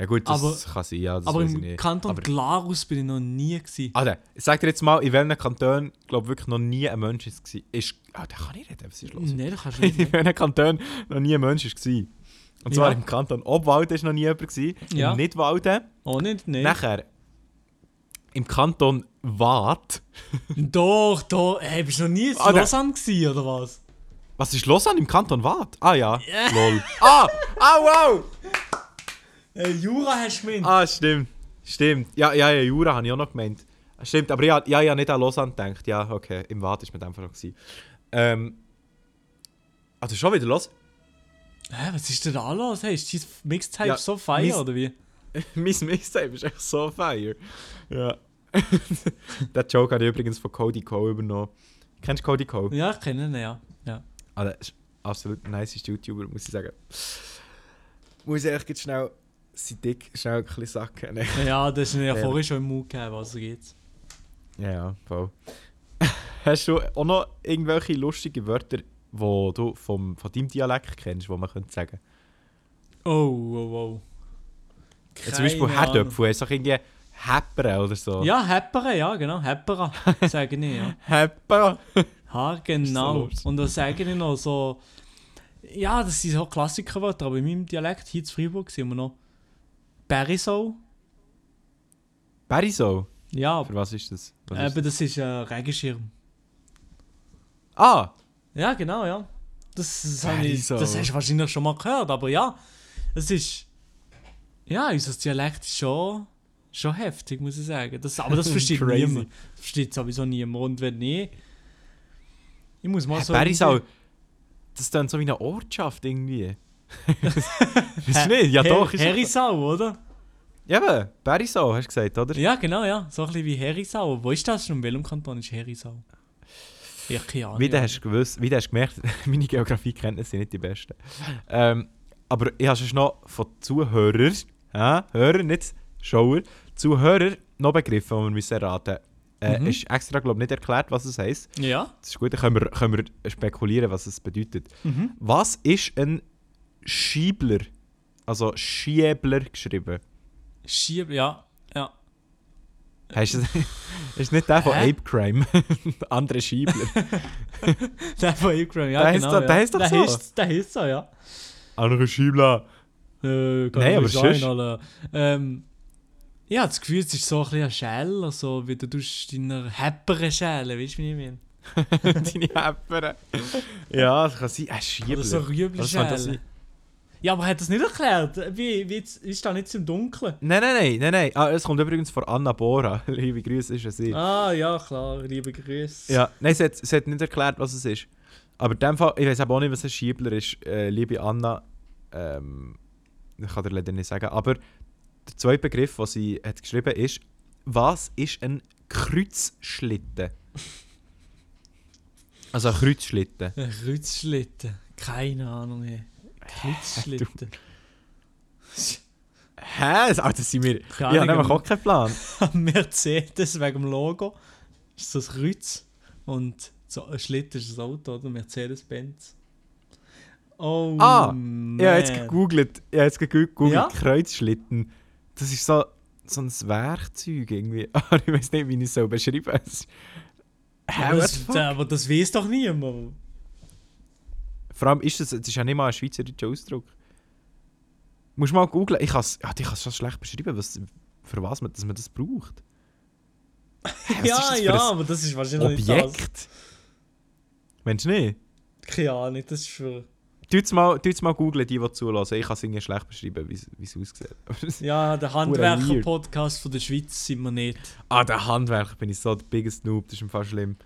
S1: Ja gut, das
S2: Aber-
S1: kann sein, ja, das
S2: aber im
S1: nicht.
S2: Kanton
S1: Aber-
S2: Glarus bin ich noch nie gewesen.
S1: Alter, ich sag dir jetzt mal, in welchem Kanton, glaube wirklich noch nie ein Mensch ist. war. Ist, ah, da kann ich reden, was ist los?
S2: Nein, das kannst du <laughs> nicht.
S1: in welchem Kanton noch nie ein Mensch war. Und zwar
S2: Ja.
S1: im Kanton Obwalden ist noch nie jemand. Gewesen,
S2: Ja.
S1: Im Nidwalden.
S2: Oh, nicht, nein.
S1: Nachher im Kanton Waadt. <laughs>
S2: Doch, doch. Hey, bist du noch nie in
S1: Ah,
S2: Lausanne gewesen, oder was?
S1: Was ist los an im Kanton Waadt? Ah ja, <laughs>
S2: Ja.
S1: lol. Ah, ah wow!
S2: Äh, Jura hast du gemeint.
S1: Ah, stimmt. Stimmt. Ja, ja, ja, Jura habe ich auch noch gemeint. Stimmt, aber ja, ja, ja, nicht an Lausanne gedacht. Ja, okay, im Waadt ist mit Fall noch. gewesen. Ähm. Also schon wieder los?
S2: Hä, was ist denn da los? Hey, ist dein Mixtape
S1: Ja,
S2: so feier,
S1: mein-
S2: oder wie? <laughs>
S1: mein Mixtape ist echt so fire. Ja. <laughs> Den Joke habe ich übrigens von Cody Cole übernommen. Kennst du Cody Cole?
S2: Ja, ich kenne ihn, ja. ja.
S1: Ah, der ist absolut ein nice YouTuber, muss ich sagen. Muss ich echt jetzt schnell sein Dick schnell ein bisschen sacken. Ne?
S2: Ja, das ist mir ja <laughs> vorhin schon im Mund gegeben, was so geht's.
S1: Ja, ja, voll. Hast du auch noch irgendwelche lustige Wörter, die du vom, von deinem Dialekt kennst, die man könnte sagen?
S2: Oh, oh, oh.
S1: Ja, zum Beispiel
S2: Keine.
S1: Herdöpfel, du doch irgendwie Häppere oder so?
S2: Ja, Heppere, ja, genau. Heppere, <laughs> sage ich, ja.
S1: Häppere?
S2: Ha, <laughs>
S1: Ist
S2: genau.
S1: so.
S2: Und da sage ich noch so. Ja, das sind so Klassikerwörter, aber in meinem Dialekt hier in Freiburg sind wir noch. Berisau.
S1: Berisau?
S2: Ja,
S1: Für was ist das? Was ist
S2: aber das ist ein Regenschirm.
S1: Ah!
S2: Ja, genau, ja. Das, das, ich, das hast du wahrscheinlich schon mal gehört, aber ja, es ist. Ja, unser Dialekt ist schon, schon heftig, muss ich sagen. Das, aber das <laughs> versteht niemand. Das versteht sowieso niemand. Und wenn nicht, ich muss mal so.
S1: Berisau,
S2: irgendwie-
S1: das ist dann so wie eine Ortschaft irgendwie. <laughs> Weißt du nicht? Ja
S2: Her-
S1: doch. Ist
S2: Herisau, oder?
S1: Ja, eben, Berisau hast du gesagt, oder?
S2: Ja, genau, ja. So ein bisschen wie Herisau. Wo ist das schon? In welchem Kanton ist Herisau? Ich keine Ahnung.
S1: Wie du hast gewusst, wie du hast gemerkt, <laughs> meine Geografiekenntnisse sind nicht die besten. Ähm, aber ich habe schon noch von Zuhörern, äh, Hörer, nicht Schauer, Zuhörer noch Begriffe, die wir müssen erraten äh,
S2: Mhm.
S1: Ist extra, glaube ich, nicht erklärt, was es heisst.
S2: Ja.
S1: Das ist gut, dann können wir, können wir spekulieren, was es bedeutet.
S2: Mhm.
S1: Was ist ein Schiebler? Also Schiebler geschrieben.
S2: Schieb, ja. Ja.
S1: Heißt das <laughs> ist nicht der von
S2: Hä?
S1: Ape Crime? Der <laughs> andere Schiebler. <laughs>
S2: Der von Ukraine, ja.
S1: Der
S2: genau,
S1: doch-
S2: ja.
S1: der heisst doch
S2: der
S1: so.
S2: Heisst, der heisst so, ja.
S1: Andere Schiebler.
S2: Äh,
S1: Nein, aber
S2: sein, Alter. Ähm, ich habe das Gefühl, es ist so ein bisschen ein Schäler, so wie du tust deiner Heppere schälen, weißt du, wie ich meine? <laughs>
S1: Deine Häppere. Ja, das kann sein. Ein Schiebler.
S2: Oder so schälen.
S1: sein?
S2: Ja, aber er hat das nicht erklärt. Wie, wie ist da nicht im Dunkeln?
S1: Nein, nein, nein, nein, nein. Ah, es kommt übrigens von Anna Bora. <laughs> Liebe Grüße, ist es.
S2: Ah, ja, klar, liebe Grüße.
S1: Ja, nein, sie hat, sie hat nicht erklärt, was es ist. Aber in dem Fall, ich weiß auch nicht, was ein Schiebler ist. Äh, liebe Anna, ähm, ich kann dir leider nicht sagen. Aber der zweite Begriff, den sie hat geschrieben ist, was ist ein Kreuzschlitten? Also ein Kreuzschlitten.
S2: Ein Kreuzschlitten. Keine Ahnung, ey. Kreuzschlitten. <laughs>
S1: Hä? Ah, das sind wir. Ich
S2: Keine
S1: habe
S2: Ahnung.
S1: nämlich auch keinen Plan. <laughs>
S2: Mercedes wegen dem Logo ist das Kreuz und so ein Schlitten ist das Auto, oder? Mercedes-Benz. Oh,
S1: Ah,
S2: man.
S1: Ich habe jetzt gegoogelt, habe jetzt gegoogelt,
S2: Ja?
S1: Kreuzschlitten. Das ist so, so ein Werkzeug irgendwie. <laughs> Aber ich weiß nicht, wie ich es so beschreiben soll. Hä,
S2: aber, das, weiß doch niemand.
S1: Vor allem ist das, das ist ja nicht mal ein schweizerischer Ausdruck. Musst mal googeln. Ich kann es ja, schon schlecht beschreiben, was, für was man, dass man das braucht. <laughs> Was
S2: ja,
S1: das
S2: ja, aber das ist wahrscheinlich nicht das.
S1: Objekt. Meinst du nicht?
S2: Keine Ahnung, das ist für...
S1: Tut's mal, tut's mal googlen, die, die zulassen. Ich kann es irgendwie schlecht beschreiben, wie es- aussieht. <laughs>
S2: Ja, der. Handwerker-Podcast von der Schweiz sind wir nicht.
S1: ah, der Handwerker bin ich so der biggest Noob, das ist im Fall schlimm.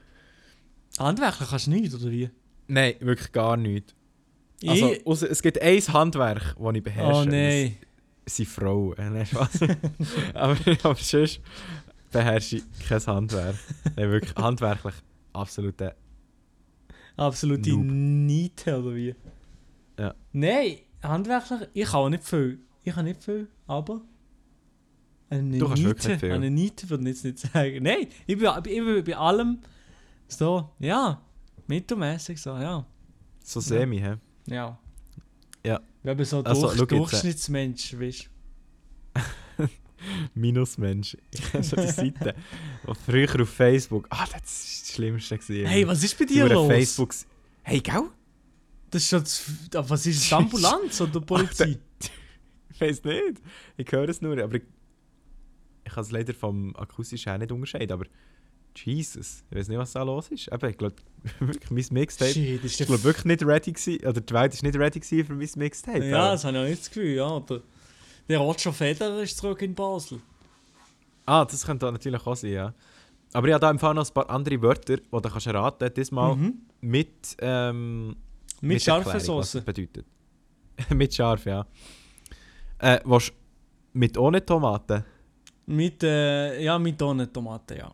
S2: Handwerker kannst du nicht, oder wie?
S1: Nein, wirklich gar nicht. Also, ausser- es gibt ein Handwerk, das ich beherrsche.
S2: Oh nein.
S1: Das sind Frauen. Äh, nein, Spaß. <laughs> aber, aber sonst beherrsche ich kein Handwerk. Nein, wirklich handwerklich absolute.
S2: Absolute
S1: Noob.
S2: Niete, oder wie?
S1: Ja.
S2: Nein, handwerklich, ich kann auch nicht viel. Ich kann nicht viel, aber... Eine
S1: Du kannst
S2: Niete,
S1: nicht viel.
S2: eine Niete würde ich jetzt nicht sagen. Nein, ich bin, ich bin bei allem so, ja, mittelmäßig so, ja.
S1: So semi, hä?
S2: Ja.
S1: Ja.
S2: Wir haben so
S1: Also,
S2: durch,
S1: äh,
S2: Durchschnittsmensch, weißt du. <laughs>
S1: Minusmensch. Ich kenne schon die Seite. Früher auf Facebook. Ah, das ist das Schlimmste. Gewesen.
S2: Hey, was ist bei dir los?
S1: Facebook. Hey, gell?
S2: Das ist schon zu, was ist <laughs> die Ambulanz oder Polizei?
S1: Ich weiß nicht. Ich höre es nur, aber ich, ich kann es leider vom akustischen her nicht unterscheiden. Aber Jesus, ich weiß nicht, was da los ist. Eben, ich glaube, <laughs> wirklich mein Mixtape.
S2: Shit, ist
S1: Ich glaube wirklich nicht ready gewesen, oder die Welt ist nicht ready gewesen für mein Mixtape.
S2: Ja,
S1: aber-
S2: das habe ich auch nicht das Gefühl, ja. Der, der Roger Federer ist zurück in Basel.
S1: Ah, das könnte natürlich auch sein, ja. Aber ich habe da im Fall noch ein paar andere Wörter, die du kannst raten, diesmal
S2: Mhm.
S1: mit, ähm,
S2: Mit scharfer
S1: was
S2: Soße.
S1: das bedeutet. <laughs> mit scharf, ja. Äh, was mit ohne Tomaten?
S2: Mit, äh, ja, mit ohne Tomaten, ja.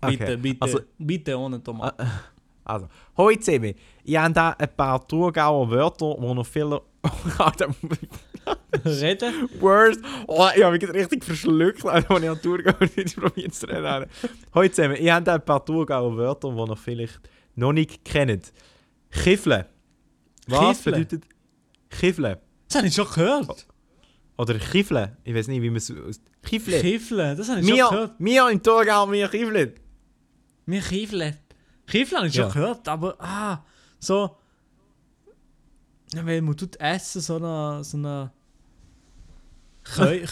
S1: Okay,
S2: Bitte, bitte,
S1: also-
S2: bitte ohne Tomaten. <laughs>
S1: Also, hoi zusammen. Ich habe da ein paar Thurgauer Wörter, die noch viele... <laughs>
S2: Reden?
S1: Words. Oh, ich habe mich richtig verschluckt, als ich an Thurgauer nicht probiert zu reden. Hoi zusammen. Ich habe da ein paar Thurgauer Wörter, die noch vielleicht noch nicht kennt. Kifle. Was
S2: Kifle?
S1: bedeutet Kifle?
S2: Das habe ich schon gehört.
S1: Oder Kifle? Ich weiß nicht, wie man es aus... Kifle.
S2: Kifle, das habe ich schon gehört.
S1: wir im Thurgau, wir Kifle.
S2: Wir Kifle. Kifle habe ich schon gehört, aber ah, so. Weil man tut essen, so eine. So eine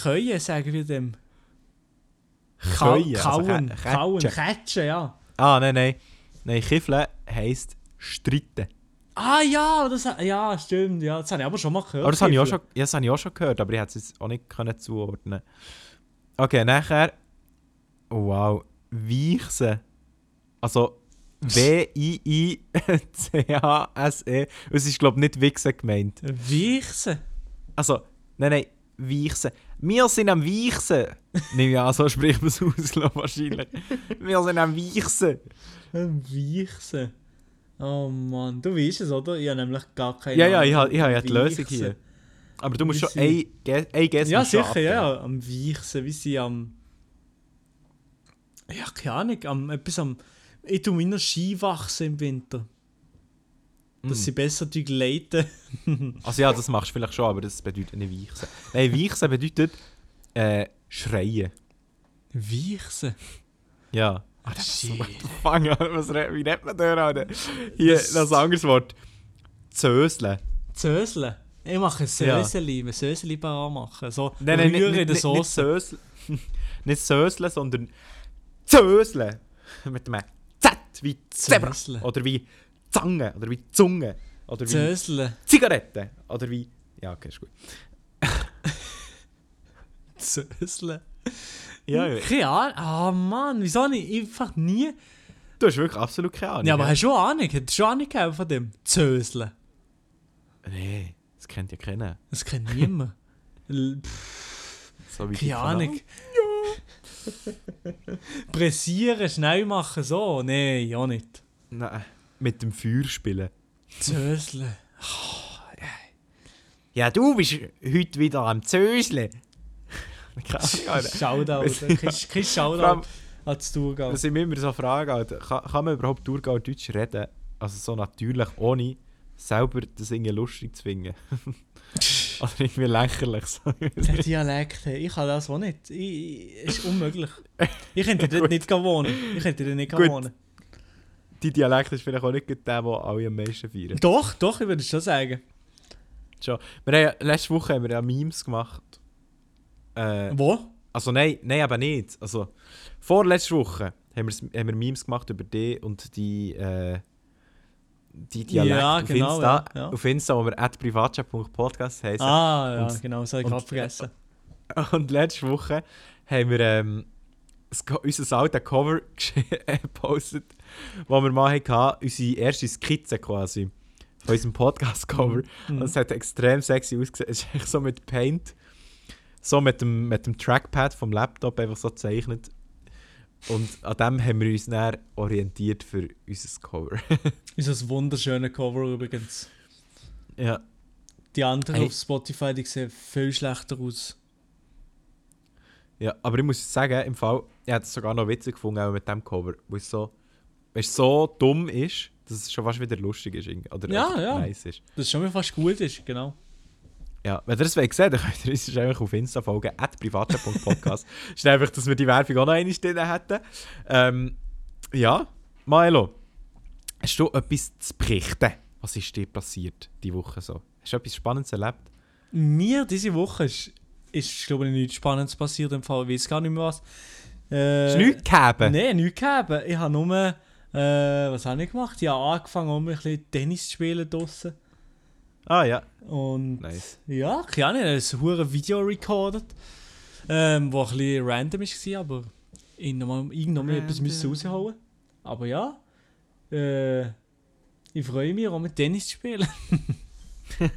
S2: Keue, sagen wir dem. Kau-
S1: Keue, also
S2: Kauen, kauen.
S1: Kätschen,
S2: ja.
S1: Ah, nein, nein. Nein, Kifle heisst streiten.
S2: Ah ja, das, ja, stimmt, ja, das habe ich aber schon mal gehört.
S1: Aber das habe ich, auch schon, ja, das habe ich auch schon gehört, aber ich hätte es jetzt auch nicht können zuordnen Okay, nachher. Oh, wow. Weichse. Also W-I-I-C-H-S-E. Es ist, glaube ich, nicht Wichsen gemeint.
S2: Weichsen.
S1: Also, nein, nein, Weichsen. Wir sind am Weichsen. Nein, ja, so spricht man es aus, glaub wahrscheinlich. Wir sind am Weichsen.
S2: Weichsen. Oh Mann, du weißt es, oder? Ich habe nämlich gar keine
S1: Ja, ja, ich
S2: Ahnung.
S1: habe ich habe ja die Lösung hier. Aber du musst schon ein, ein Guess
S2: Ja, sicher,
S1: abgeben.
S2: ja, ja. Am Weichsen, wie sie am. Ja, keine Ahnung, am, etwas am. Ich tue meiner Ski wachsen im Winter. Dass
S1: Mm.
S2: sie besser gleiten. <laughs>
S1: Also ja, das machst du vielleicht schon, aber das bedeutet nicht Weichsen. Nein, Weichsen bedeutet äh, schreien.
S2: Weichsen?
S1: Ja.
S2: Ah, shit.
S1: Fang an, was, wie nennt man da, Alter? Hier, ein anderes Wort. Zöseln.
S2: Zöseln? Ich mache Söseli, ja. Söseli parat machen. So
S1: Nein, nein,
S2: Rühren in der
S1: nicht, nicht
S2: Soße.
S1: Söseln. <laughs> nicht Söseln, sondern Zöseln. Mit einem Z wie Zebra.
S2: Zöseln.
S1: Oder wie Zange. Oder wie Zunge. Oder wie
S2: Zöseln.
S1: Zigarette. Oder wie... Ja, okay, ist gut. <laughs>
S2: Zöseln.
S1: Ja, ja.
S2: Keine Ahnung. Ah Mann, wieso nicht? Einfach nie.
S1: Du hast wirklich absolut keine Ahnung.
S2: Ja, aber hast du schon Ahnung? Hättest du schon Ahnung gehabt von dem? Zöseln.
S1: Nee, das kennt ja keiner.
S2: Das kennt niemand. <laughs>
S1: So wie
S2: Keine Ahnung. Pressieren, schnell machen, so? Nein, ja nicht.
S1: Nein, mit dem Feuer spielen.
S2: Zöseln. <laughs>
S1: Ja, du bist heute wieder am Zöseln. <laughs>
S2: Shoutout. Kein Shoutout an das Tourgau.
S1: Das sind immer so Fragen, Alter. Kann, kann man überhaupt Thurgau Deutsch reden? Also so natürlich, ohne selber das irgendwie lustig zu finden. <laughs> Oder irgendwie lächerlich. So.
S2: Der Dialekt, hey, ich kann das auch nicht. Ich, ich, ist unmöglich. Ich könnte dort <laughs> nicht wohnen. Ich könnte dort nicht
S1: Gut.
S2: wohnen.
S1: Die Dialekt ist vielleicht auch nicht der, den alle am meisten feiern.
S2: Doch, doch, ich würde es schon sagen.
S1: Schon. Wir haben, letzte Woche haben wir ja Memes gemacht. Äh,
S2: Wo?
S1: Also nein, nein, aber nicht. Also vorletzte Woche haben, wir's- haben wir Memes gemacht über die und die, äh, die Dialekte
S2: Ja,
S1: auf
S2: genau,
S1: Insta,
S2: ja, ja.
S1: auf Insta, wo wir at privatchat.podcast heißen.
S2: Ah, ja,
S1: Und-
S2: genau, das habe ich gerade vergessen. <laughs>
S1: Und letzte Woche haben wir ähm, das, unser altes Cover <laughs> gepostet, wo wir mal hatten, unsere erste Skizze quasi von unserem Podcast-Cover.
S2: Mhm.
S1: Und es hat extrem sexy ausgesehen. Es ist echt so mit Paint, so mit dem, mit dem Trackpad vom Laptop einfach so gezeichnet. Und an dem haben wir uns dann orientiert für unser Cover. <laughs>
S2: Ist das wunderschöne Cover übrigens.
S1: ja.
S2: Die anderen
S1: Hey.
S2: auf Spotify, die sehen viel schlechter aus.
S1: ja, aber ich muss sagen, im Fall, ich hätte es sogar noch witzig gefunden, auch mit dem Cover, wo es so, weil es so dumm ist, dass es schon fast wieder lustig ist. Oder
S2: Ja, ja.
S1: nice ist.
S2: Das schon mal fast gut ist, genau.
S1: Ja, wenn ihr das wollt sehen, dann könnt ihr uns einfach auf Insta folgen, at privatchat.podcast. <laughs> ist einfach, dass wir die Werbung auch noch einmal drin hätten. Ähm, ja, Milo, hast du etwas zu berichten? Was ist dir passiert diese Woche so? Hast du etwas Spannendes erlebt?
S2: Mir diese Woche ist, ist glaube ich, nichts Spannendes passiert im Fall. Ich weiß gar nicht mehr was. Äh,
S1: Hast du nichts gegeben?
S2: Nein, nichts gegeben. Ich habe nur, äh, was habe ich gemacht? Ich habe angefangen, um ein bisschen Tennis zu spielen draussen.
S1: Ah ja,
S2: Und
S1: nice.
S2: ja, keine Ahnung, ein hure Video recorded, ähm, wo ein bisschen random war, aber irgendwann irgendwann mal etwas müssen raushauen. Aber ja, äh, ich freue mich auch mit Tennis zu spielen. <laughs>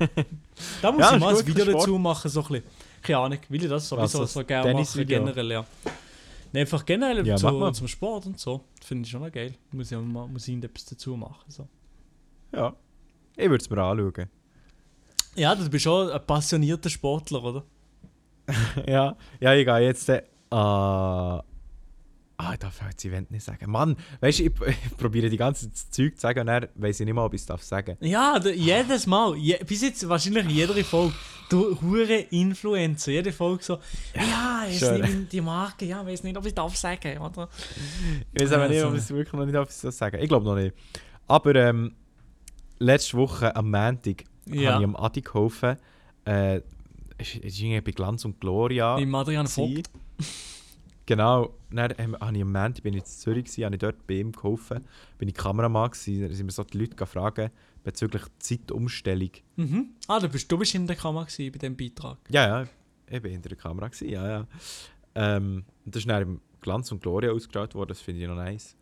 S2: da muss
S1: Ja,
S2: ich mal ein Video dazu machen, so ein bisschen. Keine Ahnung, will ich das sowieso
S1: Was,
S2: so
S1: das
S2: gerne machen, generell, ja. Nee, einfach generell
S1: Ja,
S2: zu,
S1: mal.
S2: zum Sport und so. Finde ich schon noch geil. Muss ich, mal, muss ich irgendetwas dazu machen. So.
S1: Ja. Ich würde es mir anschauen.
S2: Ja, du bist schon ein passionierter Sportler, oder? <laughs>
S1: ja, ja, ich gehe jetzt. Äh, ah, ich darf jetzt das Event nicht sagen. Mann, weißt du, ich, <laughs> ich probiere die ganze Zeug zu sagen und dann weiß ich nicht mal, ob ich es darf sagen.
S2: Ja, d- jedes Mal. Je, bis jetzt wahrscheinlich in jeder Folge. Du hure Influencer. Jede Folge so. Ja, ich
S1: schön.
S2: weiß nicht die Marke. Ja, ich weiß nicht, ob ich darf sagen. Oder?
S1: Ich weiß aber nicht, ob ich es wirklich noch nicht darf sagen. Ich glaube noch nicht. Aber ähm, letzte Woche am Montag
S2: Ja.
S1: habe ich am Adi geholfen. Äh, es ist irgendwie bei Glanz und Gloria.
S2: Im Adrian. Vogt.
S1: Genau. Dann ähm, habe ich am Montag bin ich in Zürich, gewesen, habe ich dort bei ihm geholfen. Bin ich Kameramann gewesen. Dann sind mir so die Leute gefragt bezüglich Zeitumstellung.
S2: Mhm. Ah, du bist, du bist in der Kamera gewesen, bei diesem Beitrag.
S1: Ja, ja, ich war hinter der Kamera, gewesen, ja, ja. Ähm, das ist dann im Glanz und Gloria ausgestrahlt worden, das finde ich noch nice.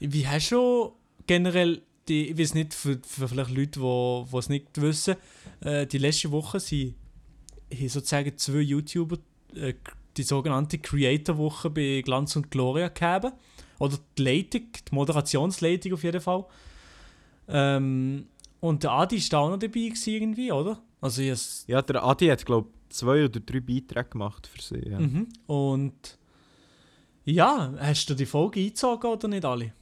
S2: Wie hast du generell, die, ich weiß nicht, für, für vielleicht Leute, die es nicht wissen, äh, die letzte Woche sind haben sozusagen zwei YouTuber äh, die sogenannte Creator-Woche bei Glanz und Gloria gegeben. Oder die Leitung, die Moderationsleitung auf jeden Fall. Ähm, und der Adi ist da auch noch dabei gewesen irgendwie, oder? Also
S1: Ja, der Adi hat, glaube ich, zwei oder drei Beiträge gemacht für sie. Ja.
S2: mhm. Und ja, hast du die Folge eingezogen oder nicht alle?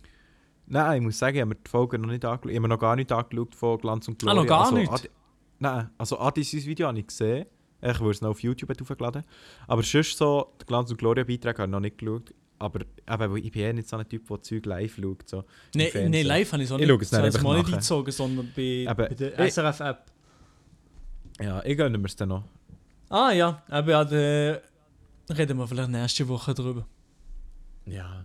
S1: Nein, ich muss sagen, ich habe mir die Folge noch nicht angeschaut. Ich habe mir noch gar nicht angeschaut von Glanz und
S2: Ah,
S1: Gloria.
S2: noch gar
S1: also,
S2: nicht?
S1: Adi, nein, also Adi sein Video habe ich gesehen. Ich würde es noch auf YouTube hochgeladen. Aber sonst so, die Glanz und Gloria Beiträge habe ich noch nicht geschaut. Aber eben, ich bin eh nicht so ein Typ, der Zeug live schaut. So,
S2: Nein, nee, live habe ich
S1: Ich
S2: nicht.
S1: dann
S2: ich
S1: einfach
S2: mal nicht eingezogen, sondern bei,
S1: Aber
S2: bei der SRF-App.
S1: Ja, ich gönne mir es dann noch.
S2: Ah ja, aber ja, da reden wir vielleicht nächste Woche drüber.
S1: Ja.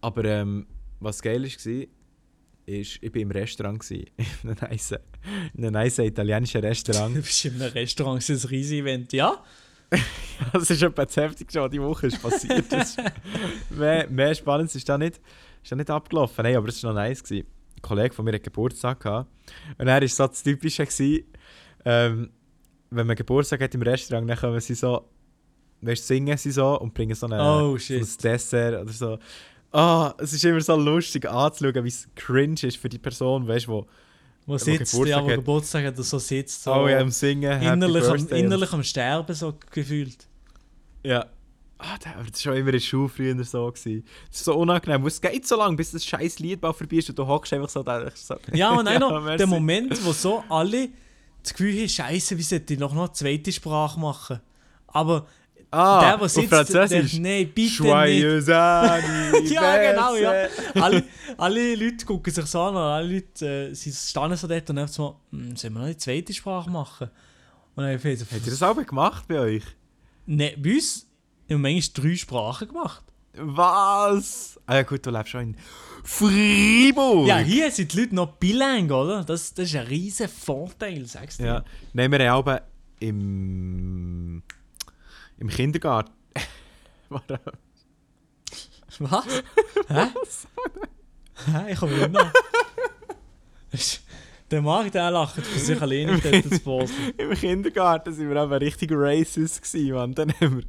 S1: Aber ähm, was geil war, ist, ich war im Restaurant. Gewesen, <laughs> in einem nice, in einem nice italienischen
S2: Du
S1: Restaurant.
S2: bist in einem Restaurant, das ist ein riesiges Event, ja? <laughs>
S1: das ist etwa das Heftigste, was diese Woche ist passiert. Das <laughs> mehr, mehr Spannendes ist da nicht, ist da nicht abgelaufen. Nein, aber es war noch nice. Gewesen. Ein Kollege von mir hatte Geburtstag. Gehabt. Und er war so das Typische, gewesen, ähm, wenn man Geburtstag hat im Restaurant, dann kommen sie so, weißt, singen sie so und bringen so, eine,
S2: Oh,
S1: so ein Dessert oder so. Ah, es ist immer so lustig anzuschauen, wie es cringe ist für die Person, weißt du, wo
S2: Wo sitzt,
S1: Geburtstag
S2: ja, wo
S1: hat.
S2: Geburtstag hat, so sitzt, so
S1: oh, ja, am Singen,
S2: innerlich, am, innerlich am Sterben, so gefühlt.
S1: Ja. Ah, das war schon immer in der Schule früher so. Gewesen. Das ist so unangenehm. Es geht so lange, bis das scheiß Lied bald vorbei ist und du hockst einfach so da. So. <laughs>
S2: Ja, und auch noch <laughs>
S1: merci.
S2: der Moment, wo so alle das Gefühl haben, Scheiße, wie sollte ich noch eine zweite Sprache machen? Aber
S1: Ah,
S2: der, der
S1: auf
S2: sitzt,
S1: Französisch.
S2: Der, nein, bitte nicht.
S1: Joyeux <laughs> anniversaire.
S2: Ja, genau, ja. alle, alle Leute gucken sich so an, und alle Leute äh, sie stehen so dort und einfach so, hm, sollen wir noch eine zweite Sprache machen? Und dann ich so,
S1: Habt ihr das auch gemacht bei euch?
S2: ne, bei uns haben wir manchmal drei Sprachen gemacht.
S1: Was? Ah ja gut, du lebst schon in Freiburg.
S2: Ja, hier sind die Leute noch bilingue, oder? Das, das ist ein riesen Vorteil, sagst du.
S1: Ja. Nein, wir aber im, im Kindergarten... <laughs> Warte.
S2: Was? <laughs> Hä? Hä? Ich komme nicht nach. Der Marc, der lacht für sich alleine dort zu Basel.
S1: Im Kindergarten sind wir aber richtig racist gewesen, Mann. Dann haben wir,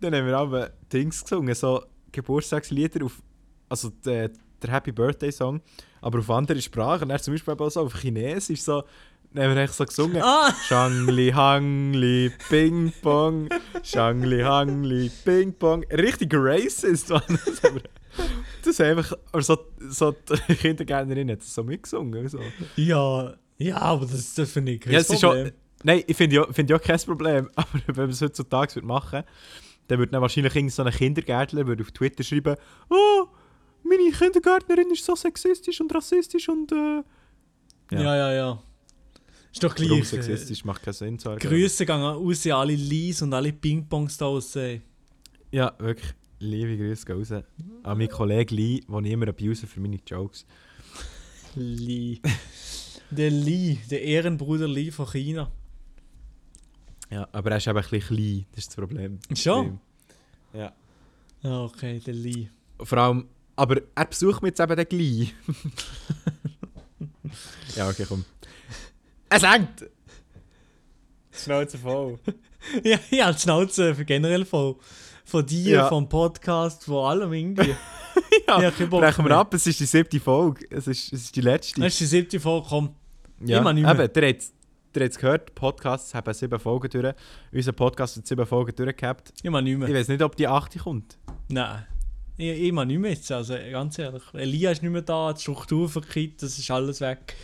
S1: dann haben wir aber Dings gesungen, so Geburtstagslieder auf, also der, der Happy Birthday Song, aber auf andere Sprachen. Und dann zum Beispiel auch so auf Chinesisch so, dann haben wir echt so gesungen.
S2: Ah!
S1: Shangli Hangli Ping Pong, Shangli Hangli Ping Pong. Richtig racist, Mann. Das haben wir, das haben einfach, aber so, so die Kindergärtnerin hat das so mitgesungen. So.
S2: Ja, ja, aber das, das finde ich kein
S1: Ja, es ist,
S2: Problem.
S1: schon, Nein, ich finde ja, find ja kein Problem. <laughs> Aber wenn man es heutzutage würde machen dann würde dann wahrscheinlich irgend so ein Kindergärtler würde auf Twitter schreiben: Oh, meine Kindergärtnerin ist so sexistisch und rassistisch und. Äh, Ja.
S2: Ja, ja, ja. Ist doch
S1: warum
S2: gleich. Äh,
S1: sexistisch macht keinen Sinn. Sagen.
S2: Grüße gehen raus an alle Lies und alle Ping-Pongs da draussen.
S1: Ja, wirklich. Liebe Grüße gehen raus. An meinen Kollegen Lee, den ich immer abuse für meine Jokes.
S2: Lee. der Lee, der Ehrenbruder Lee von China.
S1: Ja, aber er ist eben ein bisschen klein, das ist das Problem.
S2: Schon?
S1: Ja.
S2: Ah, okay, der Lee.
S1: Vor allem, aber er besucht mich jetzt eben den gleich. <laughs> ja, okay, komm. Es hängt! Schnauze voll. <laughs>
S2: Ja, ich habe die Schnauze für generell von, von dir,
S1: Ja.
S2: vom Podcast, von allem irgendwie. <laughs>
S1: ja,
S2: Ja,
S1: brechen wir ab, es ist die siebte Folge. Es ist, es ist die letzte.
S2: Das ist die siebte Folge, komm.
S1: ja,
S2: immer nicht mehr.
S1: Eben, der hat ihr habt es gehört, Podcasts haben sieben Folgen durch. Unser Podcast hat sieben Folgen durchgehabt.
S2: Ich mach nicht
S1: Ich
S2: mehr.
S1: weiß nicht, ob die achte kommt.
S2: Nein. Ich, ich mach nicht mehr jetzt, also ganz ehrlich. Elia ist nicht mehr da, die Struktur verkippt, das ist alles weg.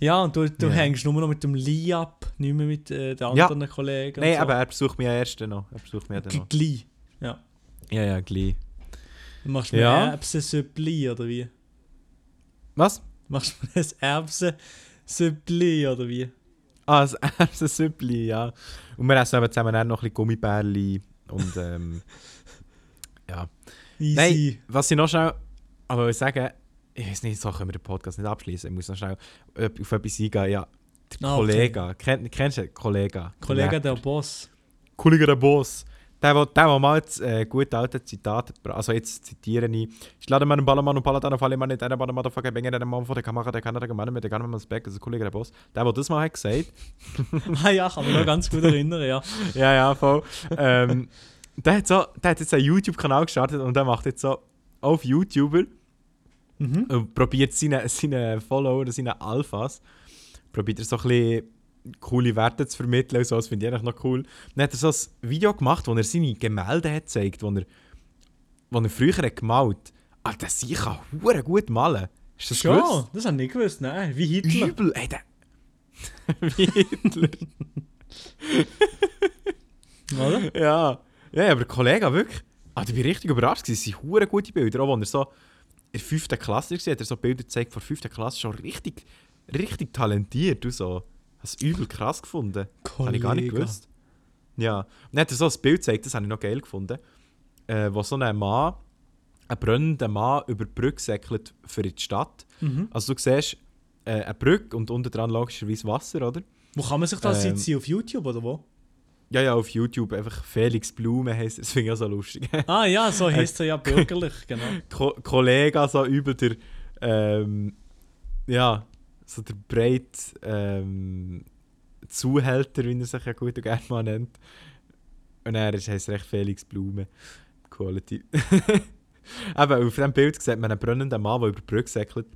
S2: Ja, und du, du
S1: Ja.
S2: hängst nur noch mit dem Lee ab, nicht mehr mit äh, den
S1: Ja.
S2: anderen Kollegen.
S1: Nein,
S2: so.
S1: aber er besucht mich ja erst noch. Er besucht mich ja noch.
S2: Glee. Ja.
S1: Ja, ja.
S2: Du machst mir
S1: Ja.
S2: Erbsen-Süppli oder wie?
S1: Was?
S2: Machst du mir ein Erbsen-Süppli oder wie?
S1: Ah, das erste Süppli, ja. Und wir essen eben zusammen auch noch ein bisschen Gummibärli und ähm, <laughs> ja.
S2: Easy.
S1: Nein, was ich noch schnell aber ich sagen, ich weiß nicht, so können wir den Podcast nicht abschließen. Ich muss noch schnell auf etwas eingehen. Ja, der
S2: Ah, okay.
S1: Kollege, Kenn, kennst du den Kollege?
S2: Kollege der Boss.
S1: Kollege der Boss. Der, der, der, der mal das äh, gute alte Zitat, also jetzt zitiere ich, ich lade meinen Ballermann und Paladin auf alle Mann, der Mann, Motherfucker, Bänger, der Mann von der Kamera, der kann der Mann mit der kann man Back, das ist Kollege der Boss. Der, der das mal hat gesagt, <laughs>
S2: ah ja, kann mich noch ganz gut erinnern, ja. <laughs>
S1: ja, ja, voll. ähm, der, hat so, der hat jetzt einen YouTube-Kanal gestartet und der macht jetzt so auf YouTuber
S2: Mhm.
S1: und probiert seine, seine Follower, seine Alphas, probiert er so ein bisschen coole Werte zu vermitteln und so, das finde ich eigentlich noch cool. Dann hat er so ein Video gemacht, wo er seine Gemälde hat gezeigt, wo er, wo er früher hat gemalt Alter, sie kann hure gut malen. Ist das
S2: Schon,
S1: gewusst?
S2: das habe ich nicht gewusst, nein. Wie Hitler.
S1: Übel, ey, der... <laughs> Wie Hitler. <laughs>
S2: Oder?
S1: Ja. Ja, aber Kollege wirklich. Ah, ich bin richtig überrascht. Es sind hure gute Bilder. Auch wenn er so in der 5. Klasse war, hat er so Bilder gezeigt von der 5. Klasse. Schon richtig, richtig talentiert. Du so. Hast du übel krass gefunden. Das habe ich gar nicht
S2: Kollege.
S1: gewusst. Ja. Und dann hat er so ein Bild gezeigt, das habe ich noch geil gefunden. Äh, wo so ein Mann, ein brennender Mann über die Brücke säckelt für die Stadt.
S2: Mhm.
S1: Also du siehst äh, eine Brücke und unten dran logischerweise Wasser, oder?
S2: Wo kann man sich das
S1: Ähm,
S2: jetzt sehen? Auf YouTube oder wo?
S1: Ja, ja, auf YouTube einfach Felix Blume heisst, das <laughs> finde ich auch so lustig.
S2: Ah ja, so heißt er ja bürgerlich, <laughs> genau.
S1: Ko Kollege so über der, ähm, ja, so der breit ähm, Zuhälter, wie er sich ja gut und gerne mal nennt. Und er ist heisst recht Felix Blume. Quality. <laughs> Aber auf diesem Bild sieht man einen brennenden Mann, der über die Brücke säckelt.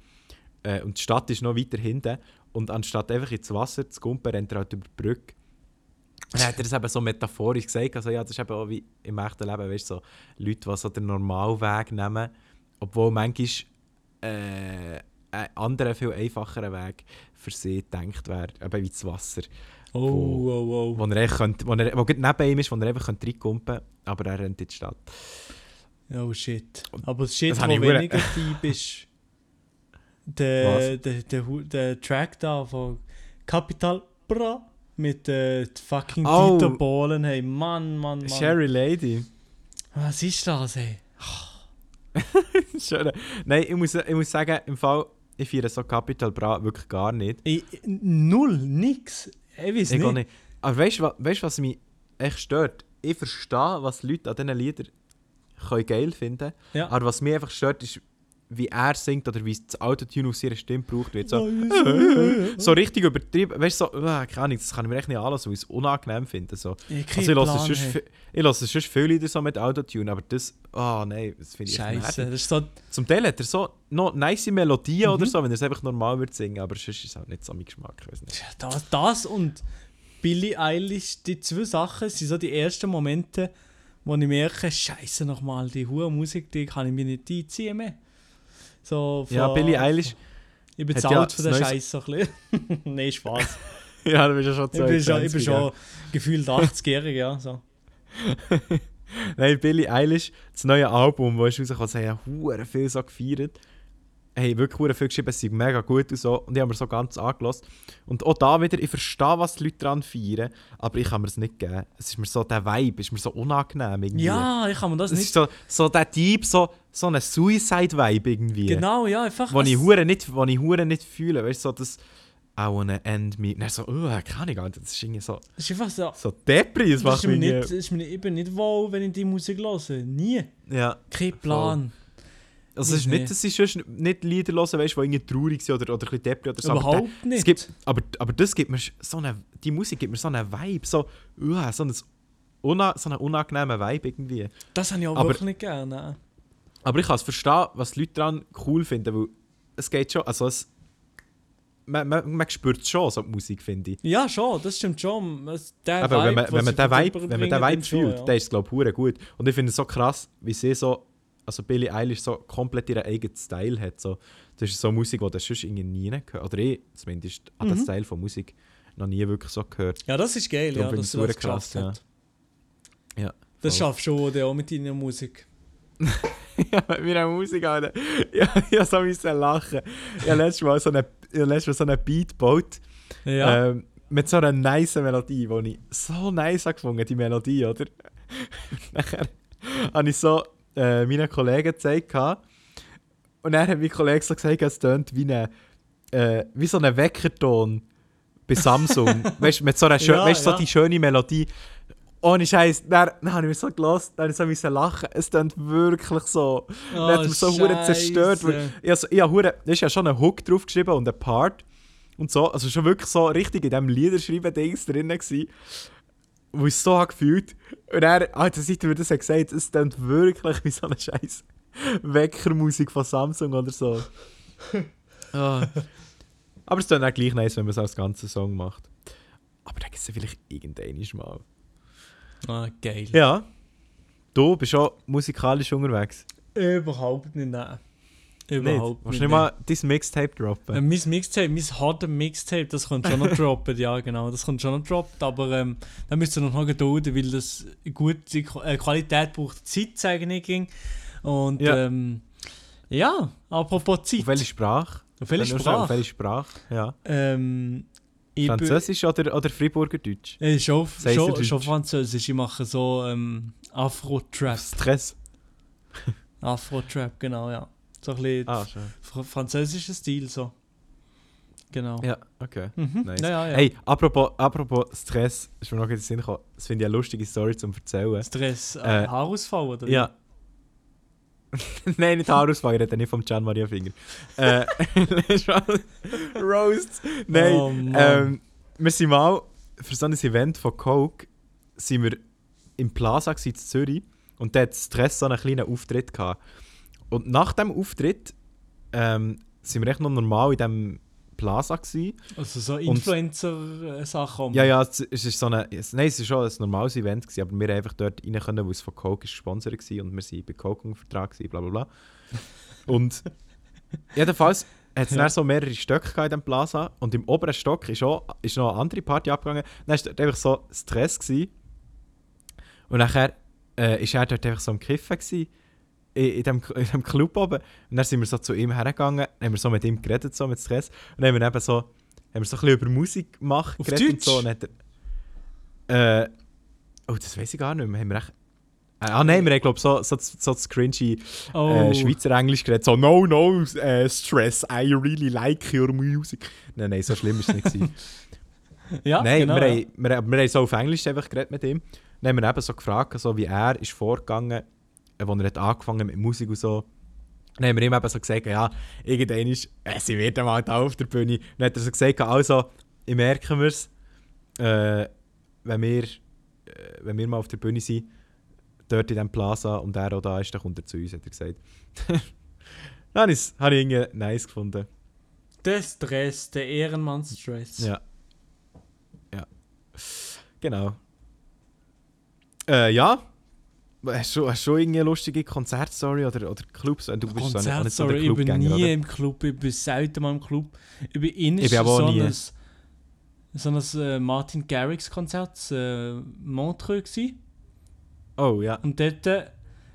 S1: Äh, und die Stadt ist noch weiter hinten. Und anstatt einfach ins Wasser zu kumpen, rennt er halt über die Brücke. Und dann hat er das eben so metaphorisch gesagt. Also ja, das ist eben auch wie im echten Leben, weißt du, so Leute, die so den Normalweg nehmen, obwohl manchmal äh, ein anderer, viel einfacherer Weg für sie gedacht wäre, eben wie das Wasser.
S2: Oh,
S1: Wo-
S2: oh, oh.
S1: Wo er, könnte, wo er wo neben ihm ist, wo er einfach könnte reinkumpen aber er rennt in die Stadt.
S2: Oh shit. Aber das Shit,
S1: Das
S2: wo weniger <laughs> deep ist, der, der, der, der Track da von Capital Bra mit äh, fucking
S1: Oh.
S2: Dieter Bohlen, hey, Mann, Mann, Mann.
S1: Sherry Lady.
S2: Was ist das, ey?
S1: Schön. <laughs> Nein, ich muss, ich muss sagen, im Fall, ich feiere so Capital Bra wirklich gar nicht.
S2: Ich, null, nix. Ich weiß
S1: Ich
S2: nicht.
S1: nicht. Aber weißt du, weißt, was mich echt stört? Ich verstehe, was Leute an diesen Liedern können geil finden
S2: Ja.
S1: Aber was mich einfach stört, ist, wie er singt oder wie das Autotune aus ihrer Stimme gebraucht wird. So, <laughs> so richtig übertrieben. Weißt du, so, äh, keine Ahnung, das kann ich mir echt nicht anlassen, weil ich es unangenehm finde. So.
S2: Ich
S1: Also ich lasse sonst, vi- ich lasse sonst viele Lieder so mit Autotune, aber das, oh nein, das finde ich
S2: Scheiße,
S1: nervig.
S2: das ist so.
S1: Zum Teil hat er so noch nice Melodien
S2: Mhm.
S1: oder so, wenn er es einfach normal würde singen, aber sonst ist es halt nicht so mein Geschmack.
S2: Das, das und Billie Eilish, die zwei Sachen sind so die ersten Momente, wo ich merke, Scheiße nochmal, die hohe Musik, die kann ich mir nicht einziehen mehr. So
S1: Ja,
S2: von-
S1: Billie Eilish,
S2: Ich bin
S1: hat
S2: zu
S1: ja
S2: alt für den Scheiß so ein bisschen. <laughs> Nein, Spaß. <laughs>
S1: ja, du bist ja schon
S2: Ich bin schon, ich bin
S1: 22, ja.
S2: schon gefühlt 80-jährig, ja. So. <laughs>
S1: Nein, Billie Eilish, das neue Album, das ist rausgekommen, sie haben hure viel so gefeiert. Hey, wirklich hure viel geschrieben, es ist mega gut und so. Und ich habe mir so ganz angelassen. Und auch da wieder, ich verstehe, was die Leute daran feiern, aber ich kann mir es nicht geben. Es ist mir so, der Vibe ist mir so unangenehm irgendwie.
S2: Ja, ich kann mir das
S1: Es
S2: nicht.
S1: ist so, so der Typ, so, so ein Suicide-Vibe irgendwie.
S2: Genau, ja, einfach.
S1: Wo ich
S2: es-
S1: hure nicht, wo ich hure nicht fühle. Weißt du, so das I wanna end me. Dann so, oh, keine Ahnung, das ist irgendwie so,
S2: Es ist einfach so.
S1: so Depri, das
S2: Das
S1: macht
S2: ist mir nicht, ist mir, ich bin nicht wohl, wenn ich die Musik höre. Nie.
S1: Ja.
S2: Kein Plan.
S1: Also es ist nicht, dass sie sonst nicht Lieder hören, weißt, die irgendwie traurig sind oder, oder ein bisschen Depri oder so. aber
S2: Überhaupt
S1: der-
S2: nicht.
S1: Gibt, aber, aber das gibt mir so eine, die Musik gibt mir so einen Vibe, so, uh, so, ein, una, so einen unangenehmen Vibe irgendwie.
S2: Das habe ich auch
S1: Aber-
S2: wirklich nicht gerne.
S1: Aber ich kann es verstehen, was die Leute daran cool finden, weil es geht schon, also es, man, man, man spürt schon so die Musik, finde ich.
S2: Ja, schon, das stimmt schon. Der
S1: Aber wenn man, wenn man den Vibe, wenn man den Vibe
S2: dann schon,
S1: fühlt,
S2: ja.
S1: dann ist es glaube ich gut. Und ich finde es so krass, wie sie so, also Billie Eilish so komplett ihren eigenen Style hat. So. Das ist so Musik, die du sonst irgendwie nie gehört Oder ich zumindest an
S2: Mhm.
S1: den Style von Musik noch nie wirklich so gehört.
S2: Ja, das ist geil,
S1: Darum
S2: ja, dass du das
S1: krass,
S2: hast.
S1: Ja,
S2: Das schaffst du schon auch mit deiner Musik. <laughs>
S1: ja, mit meiner Musik, Alter. Ja, ich so müssen lachen. Ich habe letztes Mal so einen, so einen Beat gebaut.
S2: Ja.
S1: Ähm, mit so einer nice Melodie, die ich so nice gefunden, die Melodie, oder? <laughs> Nachher habe ich so äh, meinen Kollegen gezeigt. gehabt. Und dann hat mein Kollege so gesagt, es tönt wie, eine, äh, wie so ein Weckerton bei Samsung. <laughs> weißt du, mit so einer schö
S2: Ja,
S1: weißt, so
S2: ja.
S1: die schöne Melodie. Ohne Scheiß, dann, dann habe ich mich so gelassen, dann habe ich so lachen. Es tönt wirklich so. dann hat mich so hure zerstört. Weil ich, also, ich habe ja schon ein Hook drauf geschrieben und ein Part und so. Also schon wirklich so richtig in diesem Liederschreiben-Dings drin gewesen. Wo ich es so habe gefühlt. Und er, Alter, seit er mir das hat gesagt es klingt wirklich wie so eine scheiß Weckermusik von Samsung oder so. <laughs> Ah. Aber es dann auch gleich nice, wenn man es als ganzen Song macht. Aber dann gibt es vielleicht irgendein mal.
S2: Ah, geil.
S1: Ja. Du bist schon musikalisch unterwegs.
S2: Überhaupt nicht, nein. Überhaupt nicht.
S1: du nicht mal dein Mixtape droppen?
S2: Äh, mein Mixtape, mein harter Mixtape, das kommt schon noch <laughs> droppen, ja genau, das kommt schon noch droppen, aber ähm, da müsst ihr noch gedulden, weil das gute äh, Qualität braucht Zeit, sage ich ging. Und
S1: Ja.
S2: ähm, ja apropos Zeit.
S1: Auf welche Sprache?
S2: Auf welche
S1: schnell- Auf
S2: Sprache?
S1: welche Sprache? Ja.
S2: Ähm,
S1: Französisch oder, oder Friburgerdeutsch?
S2: Äh, schon, schon,
S1: Deutsch?
S2: schon Französisch. Ich mache so ähm, Afro-Trap.
S1: Stress.
S2: Afro-Trap, genau, ja. So ein bisschen
S1: Ah,
S2: fr französischer Stil, so. Genau.
S1: Ja, okay.
S2: Mhm.
S1: Nice.
S2: Ja, ja, ja.
S1: Hey, apropos, apropos Stress, ist mir noch in den Sinn gekommen. Das finde ich eine lustige Story zum Erzählen.
S2: Stress, äh,
S1: Äh,
S2: Haarausfall, oder?
S1: Ja. <laughs> Nein, nicht Haarausfall, ich rede nicht vom Gian Maria Finger. äh, <laughs> <laughs> Roast. Nein.
S2: Oh,
S1: ähm, wir sind mal für so ein Event von Coke sind wir im Plaza in Zürich und da hat Stress so einen kleinen Auftritt gehabt. Und nach dem Auftritt ähm, sind wir echt noch normal in diesem Plaza gewesen.
S2: Also so Influencer-Sachen.
S1: Ja, ja, es, es ist so eine, es, nein, es ist schon ein normales Event gewesen, aber wir haben einfach dort rein können, weil es von Coke ist gesponsert war und wir sind bei Coke im Vertrag gewesen, bla bla bla. <laughs> Und jedenfalls hat es
S2: Ja.
S1: so mehrere Stöcke in diesem Plaza und im oberen Stock ist, auch, ist noch eine andere Party abgegangen. Dann war dort einfach so Stress gewesen. und nachher äh, ist er dort einfach so am Kiffen gewesen, in, dem, in dem Club oben. Und dann sind wir so zu ihm hergegangen, haben wir so mit ihm geredet, so mit Stress. Und dann haben wir eben so, haben wir so ein bisschen über Musik gemacht,
S2: Auf
S1: geredet und
S2: Deutsch?
S1: so. Und dann hat er, äh, oh, das weiß ich gar nicht mehr. Haben wir echt, äh, ah nein, wir haben glaube so, so, so das cringy
S2: oh.
S1: äh, Schweizer Englisch geredet. So, no, no, äh, Stress, I really like your music. Nein, nein, so schlimm ist es nicht. <laughs>
S2: Ja,
S1: Nein,
S2: genau.
S1: wir,
S2: ja.
S1: haben, wir, wir haben so auf Englisch einfach geredet mit ihm. Dann haben wir eben so gefragt, so wie er ist vorgegangen, äh, als er hat angefangen mit Musik und so. Dann haben wir ihm eben so gesagt, ja, irgendwann ist, äh, sie wird mal da auf der Bühne. Dann hat er so gesagt, also, ich merke mir's, äh, wenn wir, äh, wenn wir mal auf der Bühne sind, dort in diesem Plaza und er auch da ist, dann kommt er zu uns, hat er gesagt. <laughs> Dann es habe ich irgendwie nice gefunden.
S2: Der Stress, der Ehrenmann-Stress.
S1: Ja. Ja. Genau. Äh, ja. Hast du, hast du irgendeine lustige Konzertstory oder, oder Clubs? Du bist so nicht,
S2: Konzert,
S1: nicht so der
S2: sorry, ich bin nie
S1: oder?
S2: im Club, ich bin selten mal im Club. Ich bin innerst so
S1: nie.
S2: ein so ein äh, Martin Garrix Konzert in äh, Montreux gewesen.
S1: Oh ja.
S2: Und dort äh,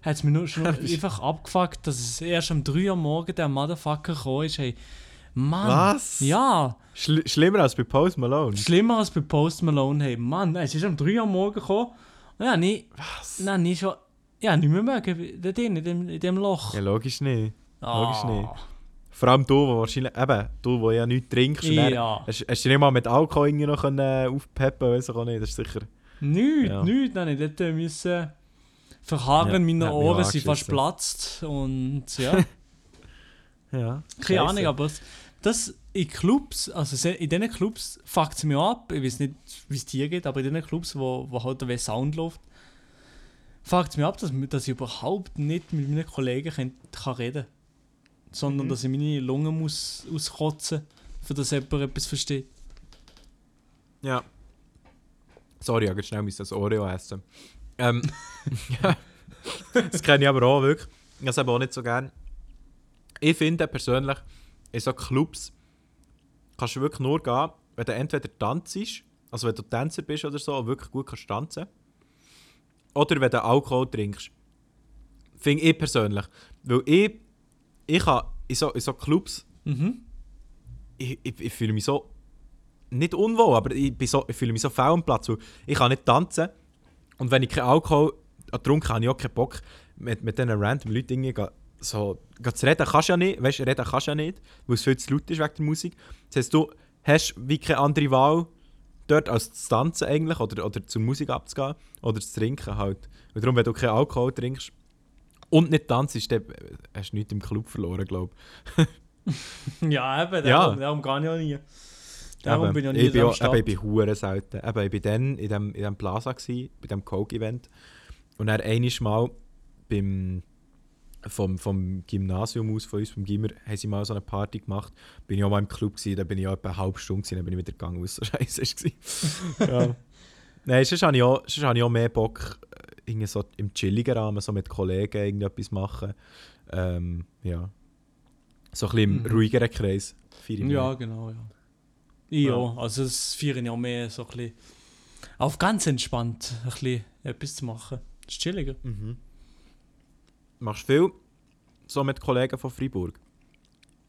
S2: hat es mich nur schon <laughs> einfach abgefuckt, dass es erst um 3 Uhr morgens der Motherfucker gekommen ist. Hey, Mann.
S1: Was?
S2: Ja,
S1: Schli schlimmer als bei Post Malone.
S2: schlimmer als bei Post Malone. Hey, Mann, es ist um 3 Uhr morgens gekommen. Ja, nie,
S1: Was?
S2: nein, nie schon, ja, nicht mehr mögen, drin, in dem, in dem Loch.
S1: Ja, logisch nicht. logisch
S2: Ah.
S1: nicht. Vor allem du, wo wahrscheinlich, eben, du, wo ja nichts trinkst. und dann
S2: Ja.
S1: Hast, hast du nicht mal mit Alkohol irgendwie noch können, äh, aufpeppen weiß ich auch nicht, das ist sicher...
S2: Nichts,
S1: Ja.
S2: nichts. Nein, ich dort müssen verharren,
S1: Ja,
S2: meine Ohren sind fast platzt. Und ja, <laughs>
S1: Ja.
S2: keine. Ahnung, aber das in Clubs, also in diesen Clubs fuckt es mich ab. Ich weiß nicht, wie es dir geht, aber in diesen Clubs, wo, wo halt der Sound läuft, fuckt es mich ab, dass, dass ich überhaupt nicht mit meinen Kollegen kann, kann reden kann. Sondern
S1: Mhm.
S2: dass ich meine Lungen muss auskotzen für dass jemand etwas versteht.
S1: Ja. Sorry, ich habe schnell das Oreo essen. Ähm, <laughs> <laughs> das kenne ich aber auch wirklich. Ich habe aber auch nicht so gern. Ich finde persönlich, in so Clubs kannst du wirklich nur gehen, wenn du entweder tanzt, also wenn du Tänzer bist oder so und wirklich gut kannst tanzen, oder wenn du Alkohol trinkst. Finde ich persönlich. Weil ich, ich habe in so, in so Clubs
S2: Mhm.
S1: ich, ich, ich fühle mich so nicht unwohl, aber ich, bin so, ich fühle mich so fehl am Platz. Ich kann nicht tanzen und wenn ich keinen Alkohol getrunken habe, habe ich auch keinen Bock, mit, mit diesen random Leuten irgendwie so zu reden. Kannst du ja nicht, weißt reden kannst du ja nicht, weil es viel zu laut ist wegen der Musik. Das heisst, du hast wie keine andere Wahl dort als zu tanzen eigentlich oder, oder zur Musik abzugehen oder zu trinken halt. Und darum, wenn du keinen Alkohol trinkst und nicht tanzt, dann hast du nichts im Club verloren, glaube <laughs>
S2: Ja, eben,
S1: Ja.
S2: darum, darum kann ich auch nie. Darum
S1: Eben,
S2: bin ich auch nie
S1: ich bin, auch- eben, ich bin hure selten. Eben, ich bin dann in dem, in dem Plaza, gsi, bei dem Coke-Event. Und dann einiges Mal beim, vom, vom Gymnasium aus, von uns, vom Gimmer, haben sie mal so eine Party gemacht. Bin ich auch mal im Club, gewesen, da bin ich auch etwa eine halbe Stunde, gewesen, dann bin ich wieder gegangen, weil es <laughs> so scheiße war. <laughs> ja. Nein, sonst habe ich auch, sonst habe ich auch mehr Bock, äh, irgendwie so im chilligen Rahmen, so mit Kollegen irgendetwas machen. Ähm, ja. So ein bisschen im
S2: Mhm.
S1: ruhigeren Kreis.
S2: Ja, genau, ja. Ich
S1: Ja.
S2: auch. Also das feiern ja mehr so ein bisschen auf ganz entspannt ein bisschen etwas zu machen. Das ist chilliger.
S1: Mhm. Machst du viel so mit Kollegen von Freiburg?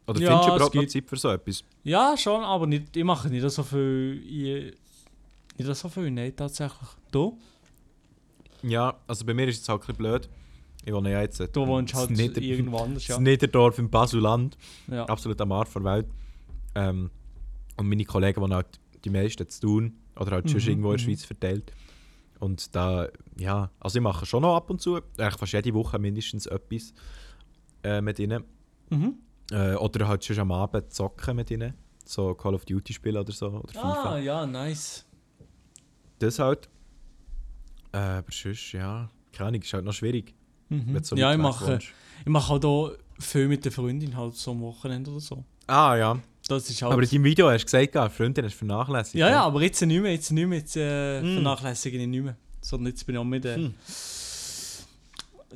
S1: Oder
S2: Ja,
S1: findest du überhaupt noch. Zeit für so etwas?
S2: Ja, schon, aber nicht, ich mache nicht so viel. Ich, nicht so viel, nein, tatsächlich. Du?
S1: Ja, also bei mir ist es halt ein bisschen blöd. Ich wohne ja jetzt
S2: Du wohnst halt
S1: Nieder
S2: irgendwo anders, <laughs> ja.
S1: Niederdorf im Basuland,
S2: ja.
S1: absolut am Arsch der Welt. Ähm, und meine Kollegen wohnen halt die meisten zu tun oder halt schon
S2: Mhm,
S1: irgendwo in der
S2: mhm.
S1: Schweiz verteilt. Und da, ja, also ich mache schon noch ab und zu, eigentlich fast jede Woche mindestens etwas äh, mit ihnen.
S2: Mhm.
S1: Äh, oder halt schon am Abend zocken mit ihnen. So Call of Duty spielen oder so. Oder FIFA.
S2: Ah, ja, nice.
S1: Das halt. Äh, aber sonst, ja, keine Ahnung, ist halt noch schwierig.
S2: Mhm.
S1: so
S2: ja, ich mache, ich mache auch hier viel mit der Freundin halt so am Wochenende oder so.
S1: Ah, ja.
S2: Das ist halt.
S1: Aber in deinem Video hast du gesagt, ja, Freundin hast du vernachlässigt.
S2: ja, ja, aber jetzt nicht mehr, jetzt nicht mehr, jetzt äh,
S1: Hm.
S2: vernachlässige ich nicht mehr. Sondern jetzt bin ich auch mit der.
S1: Hm.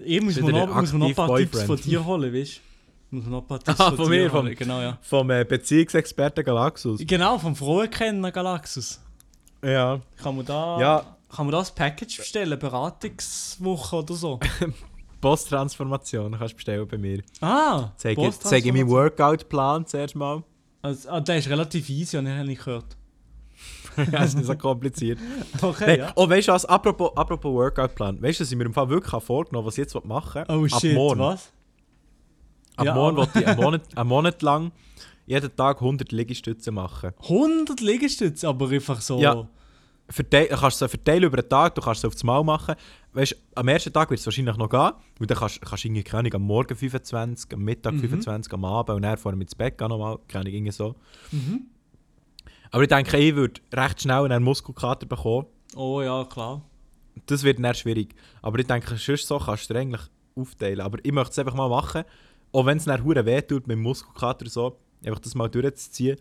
S2: Ich muss mir noch, muss ein paar
S1: aktive
S2: Tipps von
S1: Boyfriend?
S2: dir holen, weißt du? Muss mir noch ein paar <laughs> Tipps
S1: Ah,
S2: von,
S1: von
S2: dir
S1: mir, vom-
S2: holen. Genau, ja.
S1: Vom äh, Beziehungsexperten Galaxus.
S2: Genau, vom Frauenkenner Galaxus.
S1: Ja.
S2: Kann man da.
S1: Ja,
S2: Kann man das Package bestellen? Beratungswoche oder so? <laughs>
S1: Posttransformation kannst du bestellen bei mir.
S2: Ah!
S1: Zeige ich, zeig ich meinen Workout-Plan zuerst mal.
S2: Also, ah, der ist relativ easy, habe ich nicht gehört. <laughs>
S1: ja, ist nicht so kompliziert. <laughs>
S2: Okay,
S1: Nein,
S2: ja.
S1: Oh, weißt du was? Apropos, apropos Workout-Plan. Weißt du, dass ich mir im Fall wirklich vorgenommen was ich jetzt machen will?
S2: Oh
S1: Ab
S2: shit,
S1: morgen.
S2: was?
S1: Ab
S2: Ja,
S1: morgen will ich einen <laughs> Monat, einen Monat lang jeden Tag 100 Liegestütze machen.
S2: 100 Liegestütze, aber einfach so.
S1: Ja. Verteil, du kannst sie verteilen über den Tag, du kannst sie aufs Mal machen. Weißt, am ersten Tag wird es wahrscheinlich noch gehen, weil dann kannst kannst du keine Ahnung, am Morgen 25, am Mittag
S2: Mhm.
S1: 25, am Abend und dann vorher ins Bett gehen nochmal, keine irgendwie so.
S2: Mhm.
S1: Aber ich denke, ich würde recht schnell einen Muskelkater bekommen.
S2: Oh ja, klar.
S1: Das wird dann schwierig. Aber ich denke, sonst so kannst du eigentlich aufteilen. Aber ich möchte es einfach mal machen, auch wenn es dann hure weh tut mit dem Muskelkater und so, einfach das mal durchzuziehen.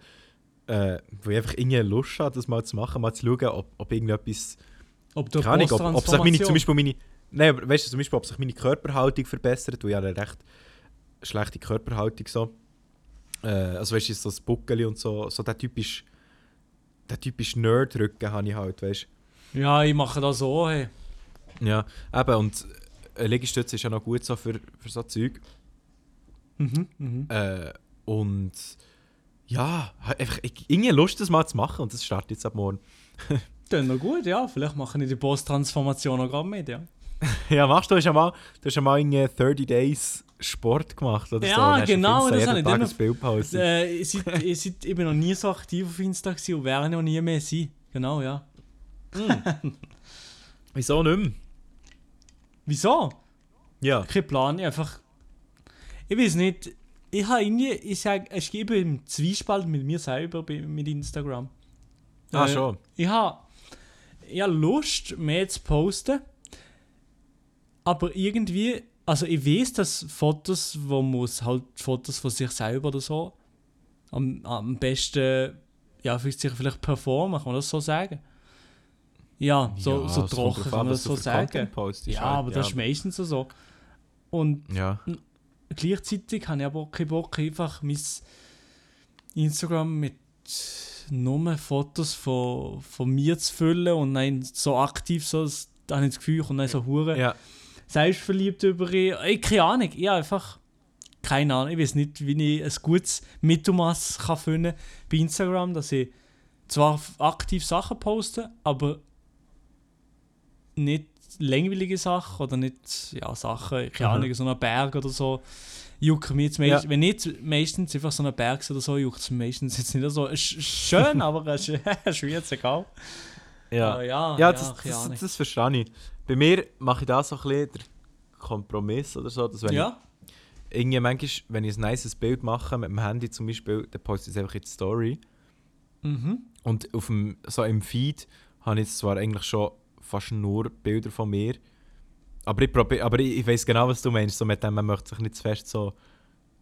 S1: Äh, weil ich einfach irgendwie Lust habe, das mal zu machen, mal zu schauen, ob, ob irgendetwas
S2: Ob du
S1: keine Ahnung, ob, ob sich meine, zum Beispiel meine, nein, aber weißt du, zum Beispiel, ob sich meine Körperhaltung verbessert, weil ich habe eine recht schlechte Körperhaltung so. Äh, also weißt du, so das Buckeli und so, so der typisch der typische Nerd-Rücken habe ich halt, weißt
S2: Ja, ich mache das so, hey.
S1: du. Ja, eben, und eine Liegestütze ist ja noch gut so für, für so Zeug.
S2: Mhm, mhm.
S1: Äh, und ja, einfach ich- irgendwie Lust, das mal zu machen und das startet jetzt ab morgen. <laughs>
S2: Dann noch gut, ja. Vielleicht mache ich die Post-Transformation noch gerade mit, ja. <laughs>
S1: Ja, machst du, hast ja mal, du hast ja mal irgendwie 30 Days Sport gemacht oder
S2: Ja,
S1: so. Auf
S2: genau, das habe ich
S1: Tag
S2: dann
S1: ein
S2: noch-
S1: Bild gepostet.
S2: Äh, ich, seid, ich, ich bin noch nie so aktiv auf Insta gewesen und werde noch nie mehr sein. Genau, ja. <laughs>
S1: Wieso nicht mehr?
S2: Wieso?
S1: Ja.
S2: Kein Plan, ich einfach. Ich weiß nicht. Ich habe irgendwie, ich sage, ich gebe im Zwiespalt mit mir selber mit Instagram.
S1: Ah,
S2: Äh,
S1: schon.
S2: Ich habe ich hab Lust, mehr zu posten. Aber irgendwie, also ich weiß, dass Fotos, wo muss halt Fotos von sich selber oder so am, am besten, ja, vielleicht, sich vielleicht performen, kann man das so sagen? Ja, so,
S1: Ja,
S2: so
S1: es
S2: trocken kann
S1: an,
S2: man das so sagen. Ja,
S1: halt.
S2: aber das ist meistens so. Und
S1: Ja.
S2: Gleichzeitig habe ich aber auch keinen Bock, einfach mein Instagram mit nur Fotos von, von mir zu füllen und dann so aktiv so, das- da habe ich das Gefühl, und dann so hure
S1: Ja.
S2: selbstverliebt über ihn. Ey, keine Ahnung, ja einfach keine Ahnung. Ich weiß nicht, wie ich ein gutes Mittelmaß kann finden bei Instagram, dass ich zwar aktiv Sachen poste, aber nicht langweilige Sachen oder nicht ja, Sachen, keine
S1: Mhm.
S2: Ahnung, so ein Berg oder so. Juckt mich jetzt meist,
S1: Ja.
S2: wenn nicht meistens einfach so ein Berg oder so, juckt es meistens jetzt nicht so. Ist ist schön, <laughs> aber <laughs> es ist, mir jetzt egal.
S1: Ja.
S2: Aber ja,
S1: Ja, das,
S2: keine
S1: das,
S2: Ahnung.
S1: das verstehe ich. Bei mir mache ich da so ein bisschen den Kompromiss oder so, dass wenn
S2: ja,
S1: ich irgendwie manchmal, wenn ich ein nices Bild mache, mit dem Handy zum Beispiel, dann poste ich es einfach in die Story.
S2: mhm.
S1: Und auf dem, so im Feed habe ich jetzt zwar eigentlich schon fast nur Bilder von mir, aber ich, probier, aber ich, ich weiß genau, was du meinst. So mit dem, man möchte sich nicht zu fest so,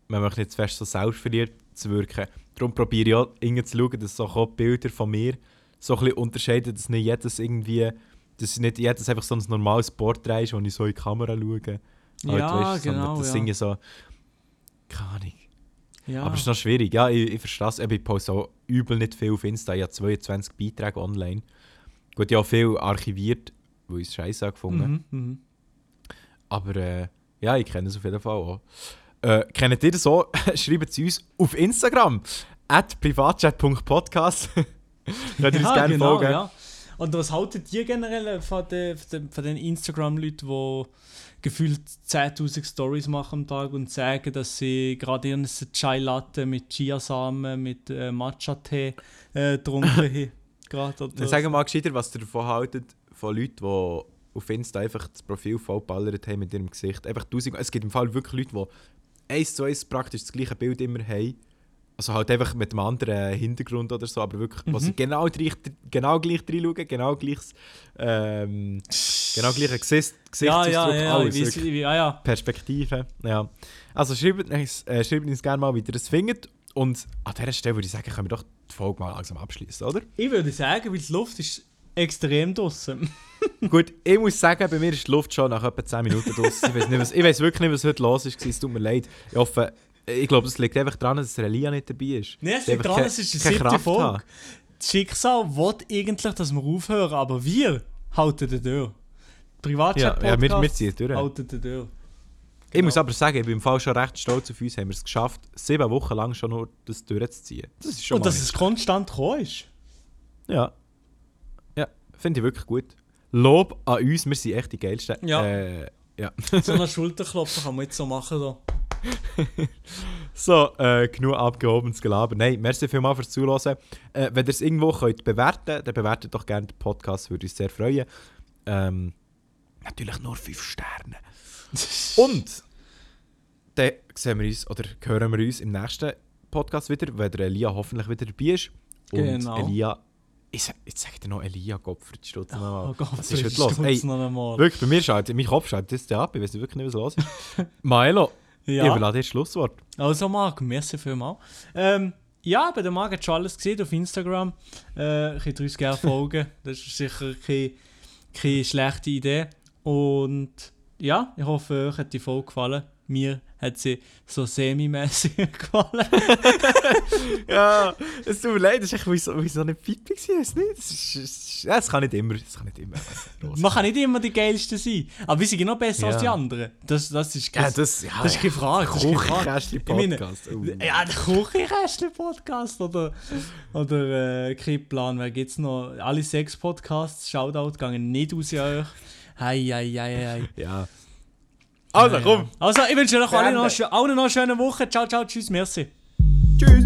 S1: man möchte nicht zu fest so selbstverliebt zu wirken. Darum probiere ich auch irgendwie zu schauen, dass so auch Bilder von mir so ein bisschen unterscheiden, dass nicht jedes irgendwie, dass nicht jedes einfach so ein normales Porträt ist, wo ich so in die Kamera schaue. Halt,
S2: Ja,
S1: sondern
S2: genau,
S1: Das
S2: ja.
S1: so, keine Ahnung.
S2: ja.
S1: Aber es ist noch schwierig. Ja, ich, ich verstehe es. Ich poste auch übel nicht viel auf Insta. Ich habe 22 Beiträge online. Gut, habe viel archiviert, weil ich es scheiße gefunden
S2: mhm, mhm.
S1: Aber äh, ja, ich kenne es auf jeden Fall auch. Äh, kennt ihr das auch? <laughs> Schreibt es uns auf Instagram. at privatchat.podcast. <laughs> Könnt ihr uns gerne
S2: genau,
S1: folgen.
S2: ja. Und was haltet ihr generell von den, von den, von den Instagram-Leuten, die gefühlt 10.000 Stories machen am Tag und sagen, dass sie gerade ihren Chai Latte mit Chiasamen, mit äh, Matcha-Tee äh, <laughs> getrunken haben? Gerade,
S1: Dann sagen wir mal gescheiter, was ihr davon haltet, von Leuten, die auf Insta einfach das Profil vollballert haben mit ihrem Gesicht. Einfach tausend. Es gibt im Fall wirklich Leute, die eins zu eins praktisch das gleiche Bild immer haben. Also halt einfach mit einem anderen Hintergrund oder so, aber wirklich,
S2: Mhm.
S1: genau, gleich, genau gleich reinschauen, genau gleiches, ähm, genau gleiche Gesicht,
S2: ja,
S1: Gesichtsausdruck,
S2: ja, ja,
S1: alles.
S2: ich weiss,
S1: wirklich.
S2: ich, ja, ja.
S1: Perspektive, ja. Also schreibt uns, äh, schreibt uns gerne mal, wie ihr das findet. Und an dieser Stelle würde ich sagen, können wir doch die Folge mal langsam abschließen, oder?
S2: Ich würde sagen, weil die Luft ist extrem draussen. <laughs>
S1: Gut, ich muss sagen, bei mir ist die Luft schon nach etwa 10 Minuten draussen. Ich weiß nicht, was- ich weiß wirklich nicht, was heute los ist. Es tut mir leid. Ich hoffe, ich glaube, es liegt einfach daran, dass Relia nicht dabei ist.
S2: Nein, es liegt daran, es ist die
S1: keine
S2: siebte Folge.
S1: haben.
S2: Das Schicksal will eigentlich, dass wir aufhören, aber wir halten die Tür. privatchat
S1: Ja, ja, wir- wir durch.
S2: halten die Tür.
S1: Ich muss aber sagen, ich bin im Fall schon recht stolz auf uns, haben wir es geschafft, sieben Wochen lang schon nur das durchzuziehen. Das ist schon
S2: Und dass es konstant gekommen ist.
S1: Ja. Ja, finde ich wirklich gut. Lob an uns, wir sind echt die geilsten.
S2: Ja.
S1: Äh, ja. <laughs>
S2: So einen <laughs> Schulterklopfen kann man jetzt so machen. Da.
S1: So, äh, genug abgehobenes Gelaber. Nein, merci vielmals fürs Zuhören. Äh, wenn ihr es irgendwo könnt bewerten dann bewertet doch gerne den Podcast, würde uns sehr freuen. Ähm, natürlich nur 5 Sterne. <laughs> Und dann sehen wir uns, oder hören wir uns im nächsten Podcast wieder, wenn der Elia hoffentlich wieder dabei ist. Und
S2: Genau.
S1: Elia, ich, jetzt sag ich dir noch Elia Gottfried Stutz.
S2: Oh Gott,
S1: Was ist heute los? Ey,
S2: noch einmal.
S1: wirklich, bei mir schaltet, mein Kopf schaltet jetzt ab, ich weiß wirklich nicht, was los ist. <laughs> Ich
S2: Ja.
S1: überlasse dir das Schlusswort.
S2: Also Marc, merci vielmals. Ähm, ja, bei der Marc hat schon alles gesehen auf Instagram. Äh, könnt ihr uns gerne <laughs> folgen. Das ist sicher keine, keine schlechte Idee. Und ja, ich hoffe, euch hat die Folge gefallen. Mir hat sie so semi-mässig <laughs> gefallen. <laughs>
S1: Ja, es tut mir leid, das ist wieso, wieso nicht Pipi gewesen, nicht. Das, ist, das, ja, das kann nicht immer, das kann nicht immer.
S2: Man kann nicht immer die geilste sein, aber wir sind noch besser
S1: Ja.
S2: als die anderen. Das, das ist
S1: Ja,
S2: das,
S1: ja,
S2: das ist keine Frage. Keine
S1: Kuchenkästchen-Podcast. Oh.
S2: Ja, der Kuchenkästchen-Podcast oder, oder äh, Kripplan, wer gibt's noch? Alle sechs Podcasts, Shoutout, gehen nicht raus an euch. Hei, hei, hei, hei.
S1: Ja. Also, komm.
S2: Also, ich wünsche euch alle noch, allen noch eine schöne Woche. Ciao, ciao, tschüss, merci.
S1: Tschüss.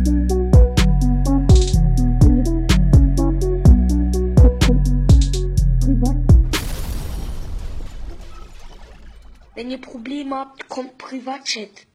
S3: Wenn ihr Probleme habt, kommt Privatchat.